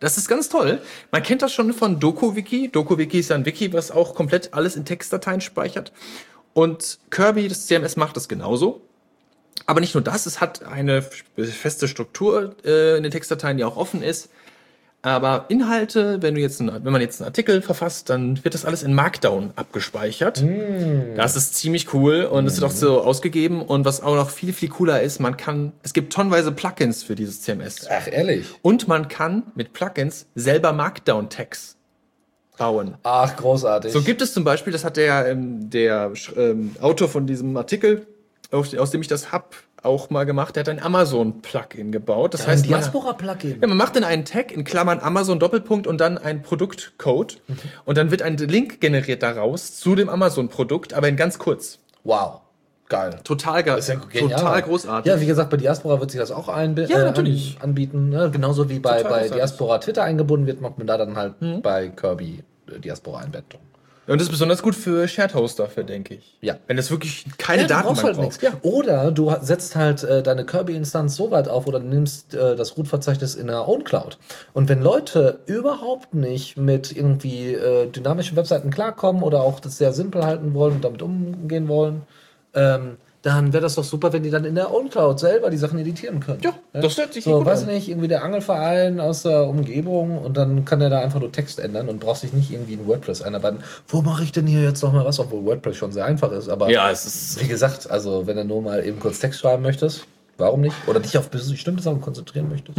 Das ist ganz toll. Man kennt das schon von DokuWiki. DokuWiki ist ja ein Wiki, was auch komplett alles in Textdateien speichert. Und Kirby, das CMS, macht das genauso. Aber nicht nur das, es hat eine feste Struktur äh, in den Textdateien, die auch offen ist. Aber Inhalte, wenn du jetzt, einen, wenn man jetzt einen Artikel verfasst, dann wird das alles in Markdown abgespeichert. Das ist ziemlich cool und es wird auch so ausgegeben. Und was auch noch viel, viel cooler ist, man kann, es gibt tonnenweise Plugins für dieses CMS. Ach, ehrlich? Und man kann mit Plugins selber Markdown-Tags bauen. Ach, großartig. So gibt es zum Beispiel, das hat der, ähm, der ähm, Autor von diesem Artikel, aus, aus dem ich das hab, auch mal gemacht. Der hat ein Amazon-Plugin gebaut. Das heißt, man, Diaspora-Plugin. ja, man macht dann einen Tag in Klammern Amazon Doppelpunkt und dann einen Produktcode. Und dann wird ein Link generiert daraus zu dem Amazon-Produkt, aber in ganz kurz. Wow. Geil. Total, ge Genial. total großartig. Ja, wie gesagt, bei Diaspora wird sich das auch einbi- Ja, äh, natürlich. an, anbieten. Ne? Genauso wie bei, Total bei. Diaspora Twitter eingebunden wird, macht man da dann halt bei Kirby äh, Diaspora-Einbettung. Und das ist besonders gut für Shared Hoster, für denke ich. Ja. Wenn es wirklich keine Ja, du Datenbank brauchst halt braucht. nichts. Oder du setzt halt äh, deine Kirby-Instanz so weit auf oder nimmst äh, das Root-Verzeichnis in der Own-Cloud. Und wenn Leute überhaupt nicht mit irgendwie äh, dynamischen Webseiten klarkommen oder auch das sehr simpel halten wollen und damit umgehen wollen, ähm, dann wäre das doch super, wenn die dann in der OwnCloud selber die Sachen editieren können. Ja, das hört sich so, gut weiß an. nicht, irgendwie der Angelverein aus der Umgebung und dann kann der da einfach nur Text ändern und braucht sich nicht irgendwie in WordPress einarbeiten. Wo mache ich denn hier jetzt noch mal was, obwohl WordPress schon sehr einfach ist, aber Ja, es ist wie gesagt, also wenn du nur mal eben kurz Text schreiben möchtest, warum nicht? Oder dich auf bestimmte Sachen konzentrieren möchtest.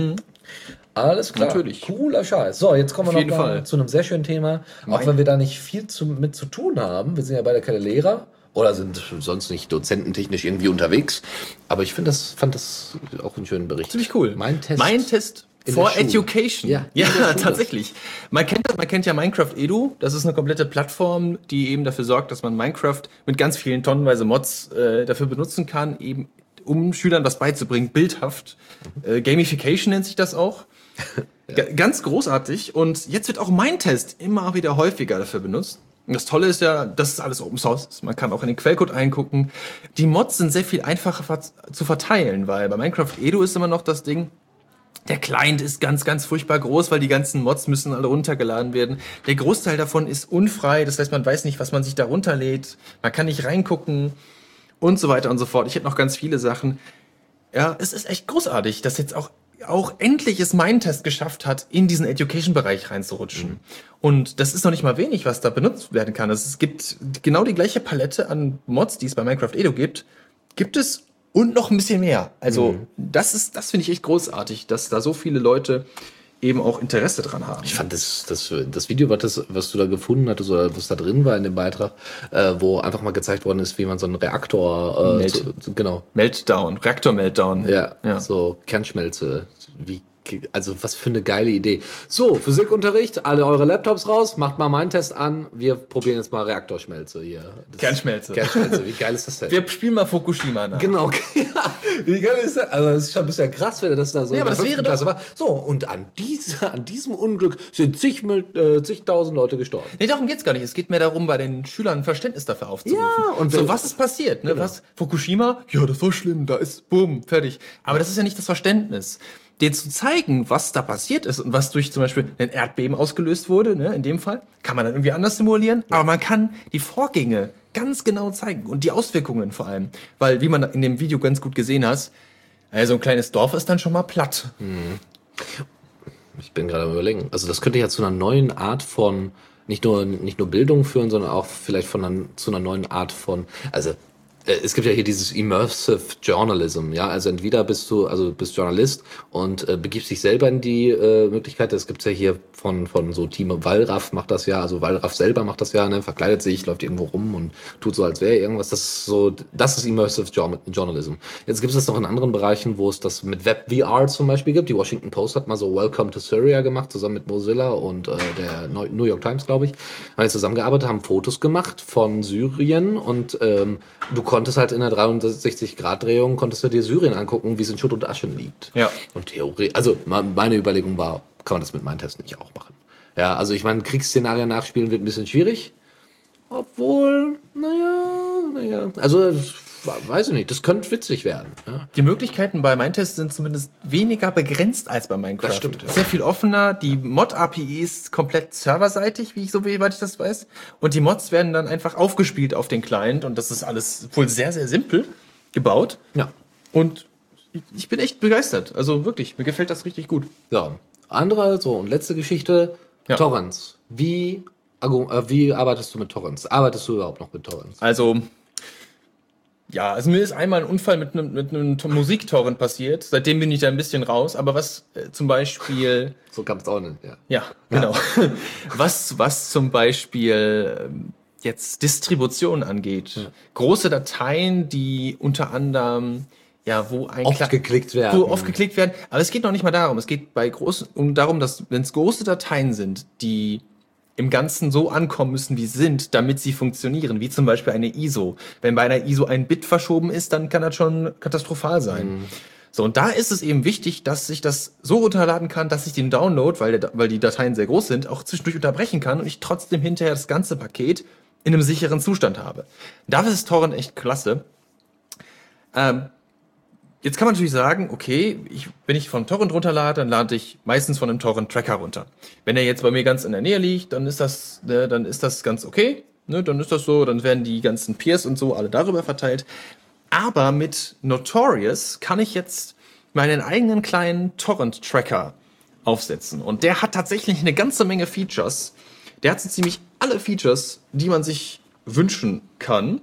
Alles klar. Mhm. Natürlich. Cooler Scheiß. So, jetzt kommen wir noch zu einem sehr schönen Thema. Auch Mein- wenn wir da nicht viel zu, mit zu tun haben. Wir sind ja beide keine Lehrer oder sind sonst nicht dozententechnisch irgendwie unterwegs. Aber ich finde das, fand das auch einen schönen Bericht. ziemlich cool. Mein Test. Mein Test in for. Education. Ja, ja (laughs) tatsächlich. Man kennt das, man kennt ja Minecraft Edu. Das ist eine komplette Plattform, die eben dafür sorgt, dass man Minecraft mit ganz vielen tonnenweise Mods äh, dafür benutzen kann, eben um Schülern was beizubringen, bildhaft. Äh, Gamification nennt sich das auch. (laughs) Ga- Ganz großartig. Und jetzt wird auch mein Test immer wieder häufiger dafür benutzt. Das Tolle ist ja, dass es alles Open Source ist. Man kann auch in den Quellcode eingucken. Die Mods sind sehr viel einfacher zu verteilen, weil bei Minecraft Edu ist immer noch das Ding, der Client ist ganz, ganz furchtbar groß, weil die ganzen Mods müssen alle runtergeladen werden. Der Großteil davon ist unfrei, das heißt, man weiß nicht, was man sich da runterlädt. Man kann nicht reingucken und so weiter und so fort. Ich hätte noch ganz viele Sachen. Ja, es ist echt großartig, dass jetzt auch, auch endlich es mein Test geschafft hat, in diesen Education-Bereich reinzurutschen. Und das ist noch nicht mal wenig, was da benutzt werden kann. Es gibt genau die gleiche Palette an Mods, die es bei Minecraft Edo gibt, gibt es und noch ein bisschen mehr. Also, das ist, das finde ich echt großartig, dass da so viele Leute eben auch Interesse dran haben. Ich fand das, das, das Video, was, das, was du da gefunden hattest oder was da drin war in dem Beitrag, äh, wo einfach mal gezeigt worden ist, wie man so einen Reaktor, äh, Melt. zu, zu, genau, Meltdown, Reaktor-Meltdown. ja, ja. so Kernschmelze, wie, also was für eine geile Idee. So, Physikunterricht, alle eure Laptops raus, macht mal meinen Test an, wir probieren jetzt mal Reaktorschmelze hier. Das- Kernschmelze. Kernschmelze, wie geil ist das denn? Wir spielen mal Fukushima nach. Genau, (laughs) ja. Wie geil ist das? Also, das ist schon ein bisschen krass, wenn das da so. Ja, aber das wäre war. So, und an, diese, an diesem Unglück sind zig, äh, zigtausend Leute gestorben. Nee, darum geht's gar nicht. Es geht mehr darum, bei den Schülern ein Verständnis dafür aufzurufen. Ja, und so was ist passiert? Ne? Was? Fukushima? Ja, das war schlimm. Da ist bumm, fertig. Aber das ist ja nicht das Verständnis. Denen zu zeigen, was da passiert ist und was durch zum Beispiel ein Erdbeben ausgelöst wurde, ne, in dem Fall, kann man dann irgendwie anders simulieren. Aber man kann die Vorgänge ganz genau zeigen und die Auswirkungen vor allem. Weil, wie man in dem Video ganz gut gesehen hat, also ein kleines Dorf ist dann schon mal platt. Ich bin gerade am überlegen. Also, das könnte ja zu einer neuen Art von, nicht nur, nicht nur Bildung führen, sondern auch vielleicht von einer, zu einer neuen Art von, also, äh, es gibt ja hier dieses Immersive Journalism, ja, also entweder bist du, also bist Journalist und äh, begibst dich selber in die äh, Möglichkeit, das gibt's ja hier von, von so Team Wallraff macht das ja, also Wallraff selber macht das ja, ne, verkleidet sich, läuft irgendwo rum und tut so, als wäre irgendwas, das ist so, das ist Immersive Jour- Journalism. Jetzt gibt es das noch in anderen Bereichen, wo es das mit Web VR zum Beispiel gibt, die Washington Post hat mal so Welcome to Syria gemacht, zusammen mit Mozilla und äh, der New York Times, glaube ich, haben zusammengearbeitet, haben Fotos gemacht von Syrien und ähm, du konntest halt in der 360-Grad-Drehung, konntest du dir Syrien angucken, wie es in Schutt und Asche liegt. Ja. Und Theorie, also me- meine Überlegung war, kann man das mit meinen Tests nicht auch machen? Ja, also ich meine, Kriegsszenarien nachspielen wird ein bisschen schwierig. Obwohl, naja, naja, also weiß ich nicht, das könnte witzig werden. Ja. Die Möglichkeiten bei Mindtest sind zumindest weniger begrenzt als bei Minecraft. Das stimmt, ja. Sehr viel offener. Die Mod-API ist komplett serverseitig, wie ich so weit ich das weiß. Und die Mods werden dann einfach aufgespielt auf den Client und das ist alles wohl sehr, sehr simpel gebaut. ja. Und ich bin echt begeistert. Also wirklich, mir gefällt das richtig gut. So, andere, so und letzte Geschichte, Ja. Torrents. Wie, äh, wie arbeitest du mit Torrents? Arbeitest du überhaupt noch mit Torrents? Also, ja, also mir ist einmal ein Unfall mit einem, mit einem Musiktorrent passiert. Seitdem bin ich da ein bisschen raus. Aber was äh, zum Beispiel So kann es auch nicht, ja. Ja, genau. (laughs) Was, was zum Beispiel ähm, jetzt Distribution angeht. Große Dateien, die unter anderem, ja, wo ein Oft geklickt werden. Wo oft geklickt werden. Aber es geht noch nicht mal darum. Es geht bei großen, um darum, dass, wenn es große Dateien sind, die im Ganzen so ankommen müssen, wie sie sind, damit sie funktionieren, wie zum Beispiel eine ISO. Wenn bei einer ISO ein Bit verschoben ist, dann kann das schon katastrophal sein. So, und da ist es eben wichtig, dass ich das so runterladen kann, dass ich den Download, weil, der, weil die Dateien sehr groß sind, auch zwischendurch unterbrechen kann und ich trotzdem hinterher das ganze Paket in einem sicheren Zustand habe. Dafür ist Torrent echt klasse. Ähm, Jetzt kann man natürlich sagen, okay, ich, wenn ich von Torrent runterlade, dann lade ich meistens von einem Torrent-Tracker runter. Wenn er jetzt bei mir ganz in der Nähe liegt, dann ist das, ne, dann ist das ganz okay. Ne, dann ist das so, dann werden die ganzen Peers und so alle darüber verteilt. Aber mit Notorious kann ich jetzt meinen eigenen kleinen Torrent-Tracker aufsetzen. Und der hat tatsächlich eine ganze Menge Features. Der hat so ziemlich alle Features, die man sich wünschen kann.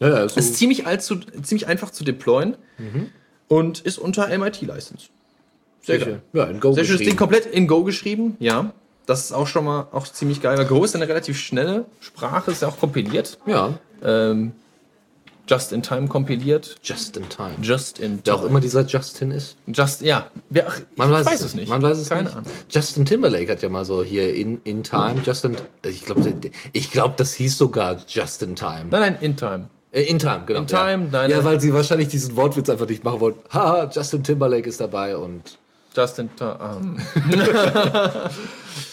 Ja, ja, so Ist ziemlich, alt zu, ziemlich einfach zu deployen und ist unter MIT-License. Sehr geil. Ja, in Go Sehr schönes Ding, komplett in Go geschrieben, ja. Das ist auch schon mal auch ziemlich geil. Weil Go ist eine relativ schnelle Sprache, ist ja auch kompiliert. Ja, Ähm, just in time kompiliert. just in time. Just in Wer auch time. immer dieser Justin ist. Just, ja. Wer, ach, Man weiß, weiß es nicht. Man weiß es Keine nicht. Ahnung. Justin Timberlake hat ja mal so hier in, in Time, Justin, ich glaube, ich glaube, das hieß sogar Just in Time. Nein, nein, in time. Äh, in Time, genau. In Time, ja. deine- ja, weil sie wahrscheinlich diesen Wortwitz einfach nicht machen wollten. Haha, Justin Timberlake ist dabei und Just in time. Ah. (laughs)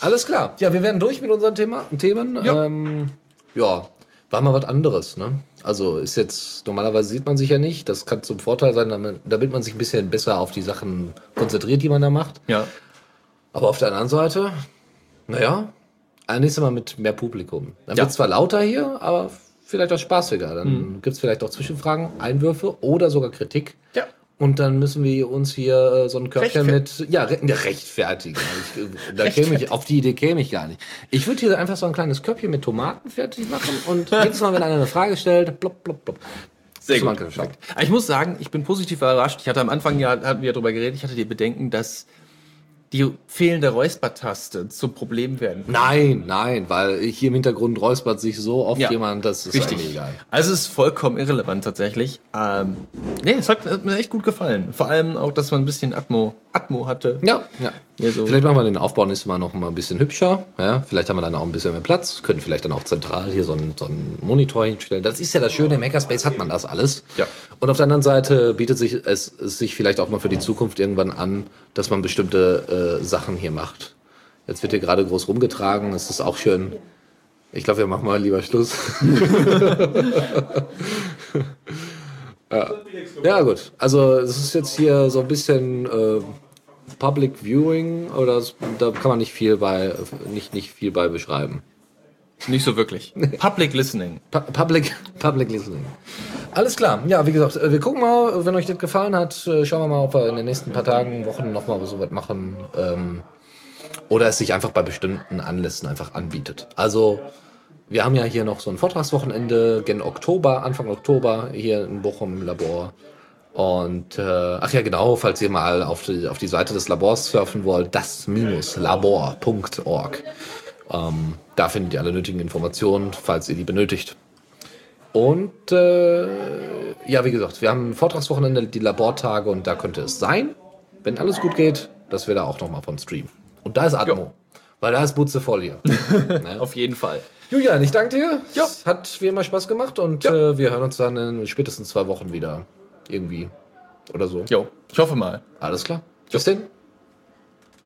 alles klar. Ja, wir werden durch mit unseren Thema, Themen. Ja. Ähm, ja, war mal was anderes, ne? Also ist jetzt, normalerweise sieht man sich ja nicht. Das kann zum Vorteil sein, damit, man sich ein bisschen besser auf die Sachen konzentriert, die man da macht. Ja. Aber auf der anderen Seite, naja, ein nächstes Mal mit mehr Publikum. Dann Ja. wird zwar lauter hier, aber vielleicht auch spaßiger. Dann Mhm. gibt's vielleicht auch Zwischenfragen, Einwürfe oder sogar Kritik. Ja. Und dann müssen wir uns hier äh, so ein Körbchen mit, ja, re ja rechtfertigen. Ich, äh, da käme ich, auf die Idee käme ich gar nicht. Ich würde hier einfach so ein kleines Körbchen mit Tomaten fertig machen und (laughs) jedes Mal, wenn einer eine Frage stellt, plopp, plopp, plopp. Sehr gut. Ich muss sagen, ich bin positiv überrascht. Ich hatte am Anfang ja, hatten wir ja drüber geredet, ich hatte die Bedenken, dass die fehlende Räuspertaste zum Problem werden. Nein, nein, weil hier im Hintergrund räuspert sich so oft Ja. jemand, das ist Richtig. egal. Also es ist vollkommen irrelevant tatsächlich. Ähm, nee, es hat, hat mir echt gut gefallen. Vor allem auch, dass man ein bisschen Atmo, Atmo hatte. Ja, ja. So. Vielleicht machen wir den Aufbau nächstes Mal noch mal ein bisschen hübscher. Ja, vielleicht haben wir dann auch ein bisschen mehr Platz. Können vielleicht dann auch zentral hier so einen, so einen Monitor hinstellen. Das ist ja das Schöne, im Hackerspace hat man das alles. Ja. Und auf der anderen Seite bietet sich es, es sich vielleicht auch mal für die Zukunft irgendwann an, dass man bestimmte äh, Sachen hier macht. Jetzt wird hier gerade groß rumgetragen. Das ist auch schön. Ich glaube, wir machen mal lieber Schluss. (laughs) ja. ja, gut. Also, es ist jetzt hier so ein bisschen äh, Public Viewing oder da kann man nicht viel bei nicht, nicht viel bei beschreiben. Nicht so wirklich. (laughs) Public Listening. Pu- Public, (laughs) Public Listening. Alles klar. Ja, wie gesagt, äh, wir gucken mal, wenn euch das gefallen hat, äh, schauen wir mal, ob wir in den nächsten paar Tagen, Wochen nochmal so was machen. Ähm, oder es sich einfach bei bestimmten Anlässen einfach anbietet. Also, wir haben ja hier noch so ein Vortragswochenende gen Oktober, Anfang Oktober, hier in Bochum im Labor. Und, äh, ach ja, genau, falls ihr mal auf die, auf die Seite des Labors surfen wollt, das-labor.org. Ähm, da findet ihr alle nötigen Informationen, falls ihr die benötigt. Und äh, ja, wie gesagt, wir haben ein Vortragswochenende, die Labortage und da könnte es sein, wenn alles gut geht, dass wir da auch nochmal von streamen. Und da ist Atmo. Jo. Weil da ist Butze voll hier. (laughs) ne? Auf jeden Fall. Julian, ich danke dir. Ja. Hat wie immer Spaß gemacht und äh, wir hören uns dann in spätestens zwei Wochen wieder. Irgendwie. Oder so. Jo, ich hoffe mal. Alles klar. Bis denn.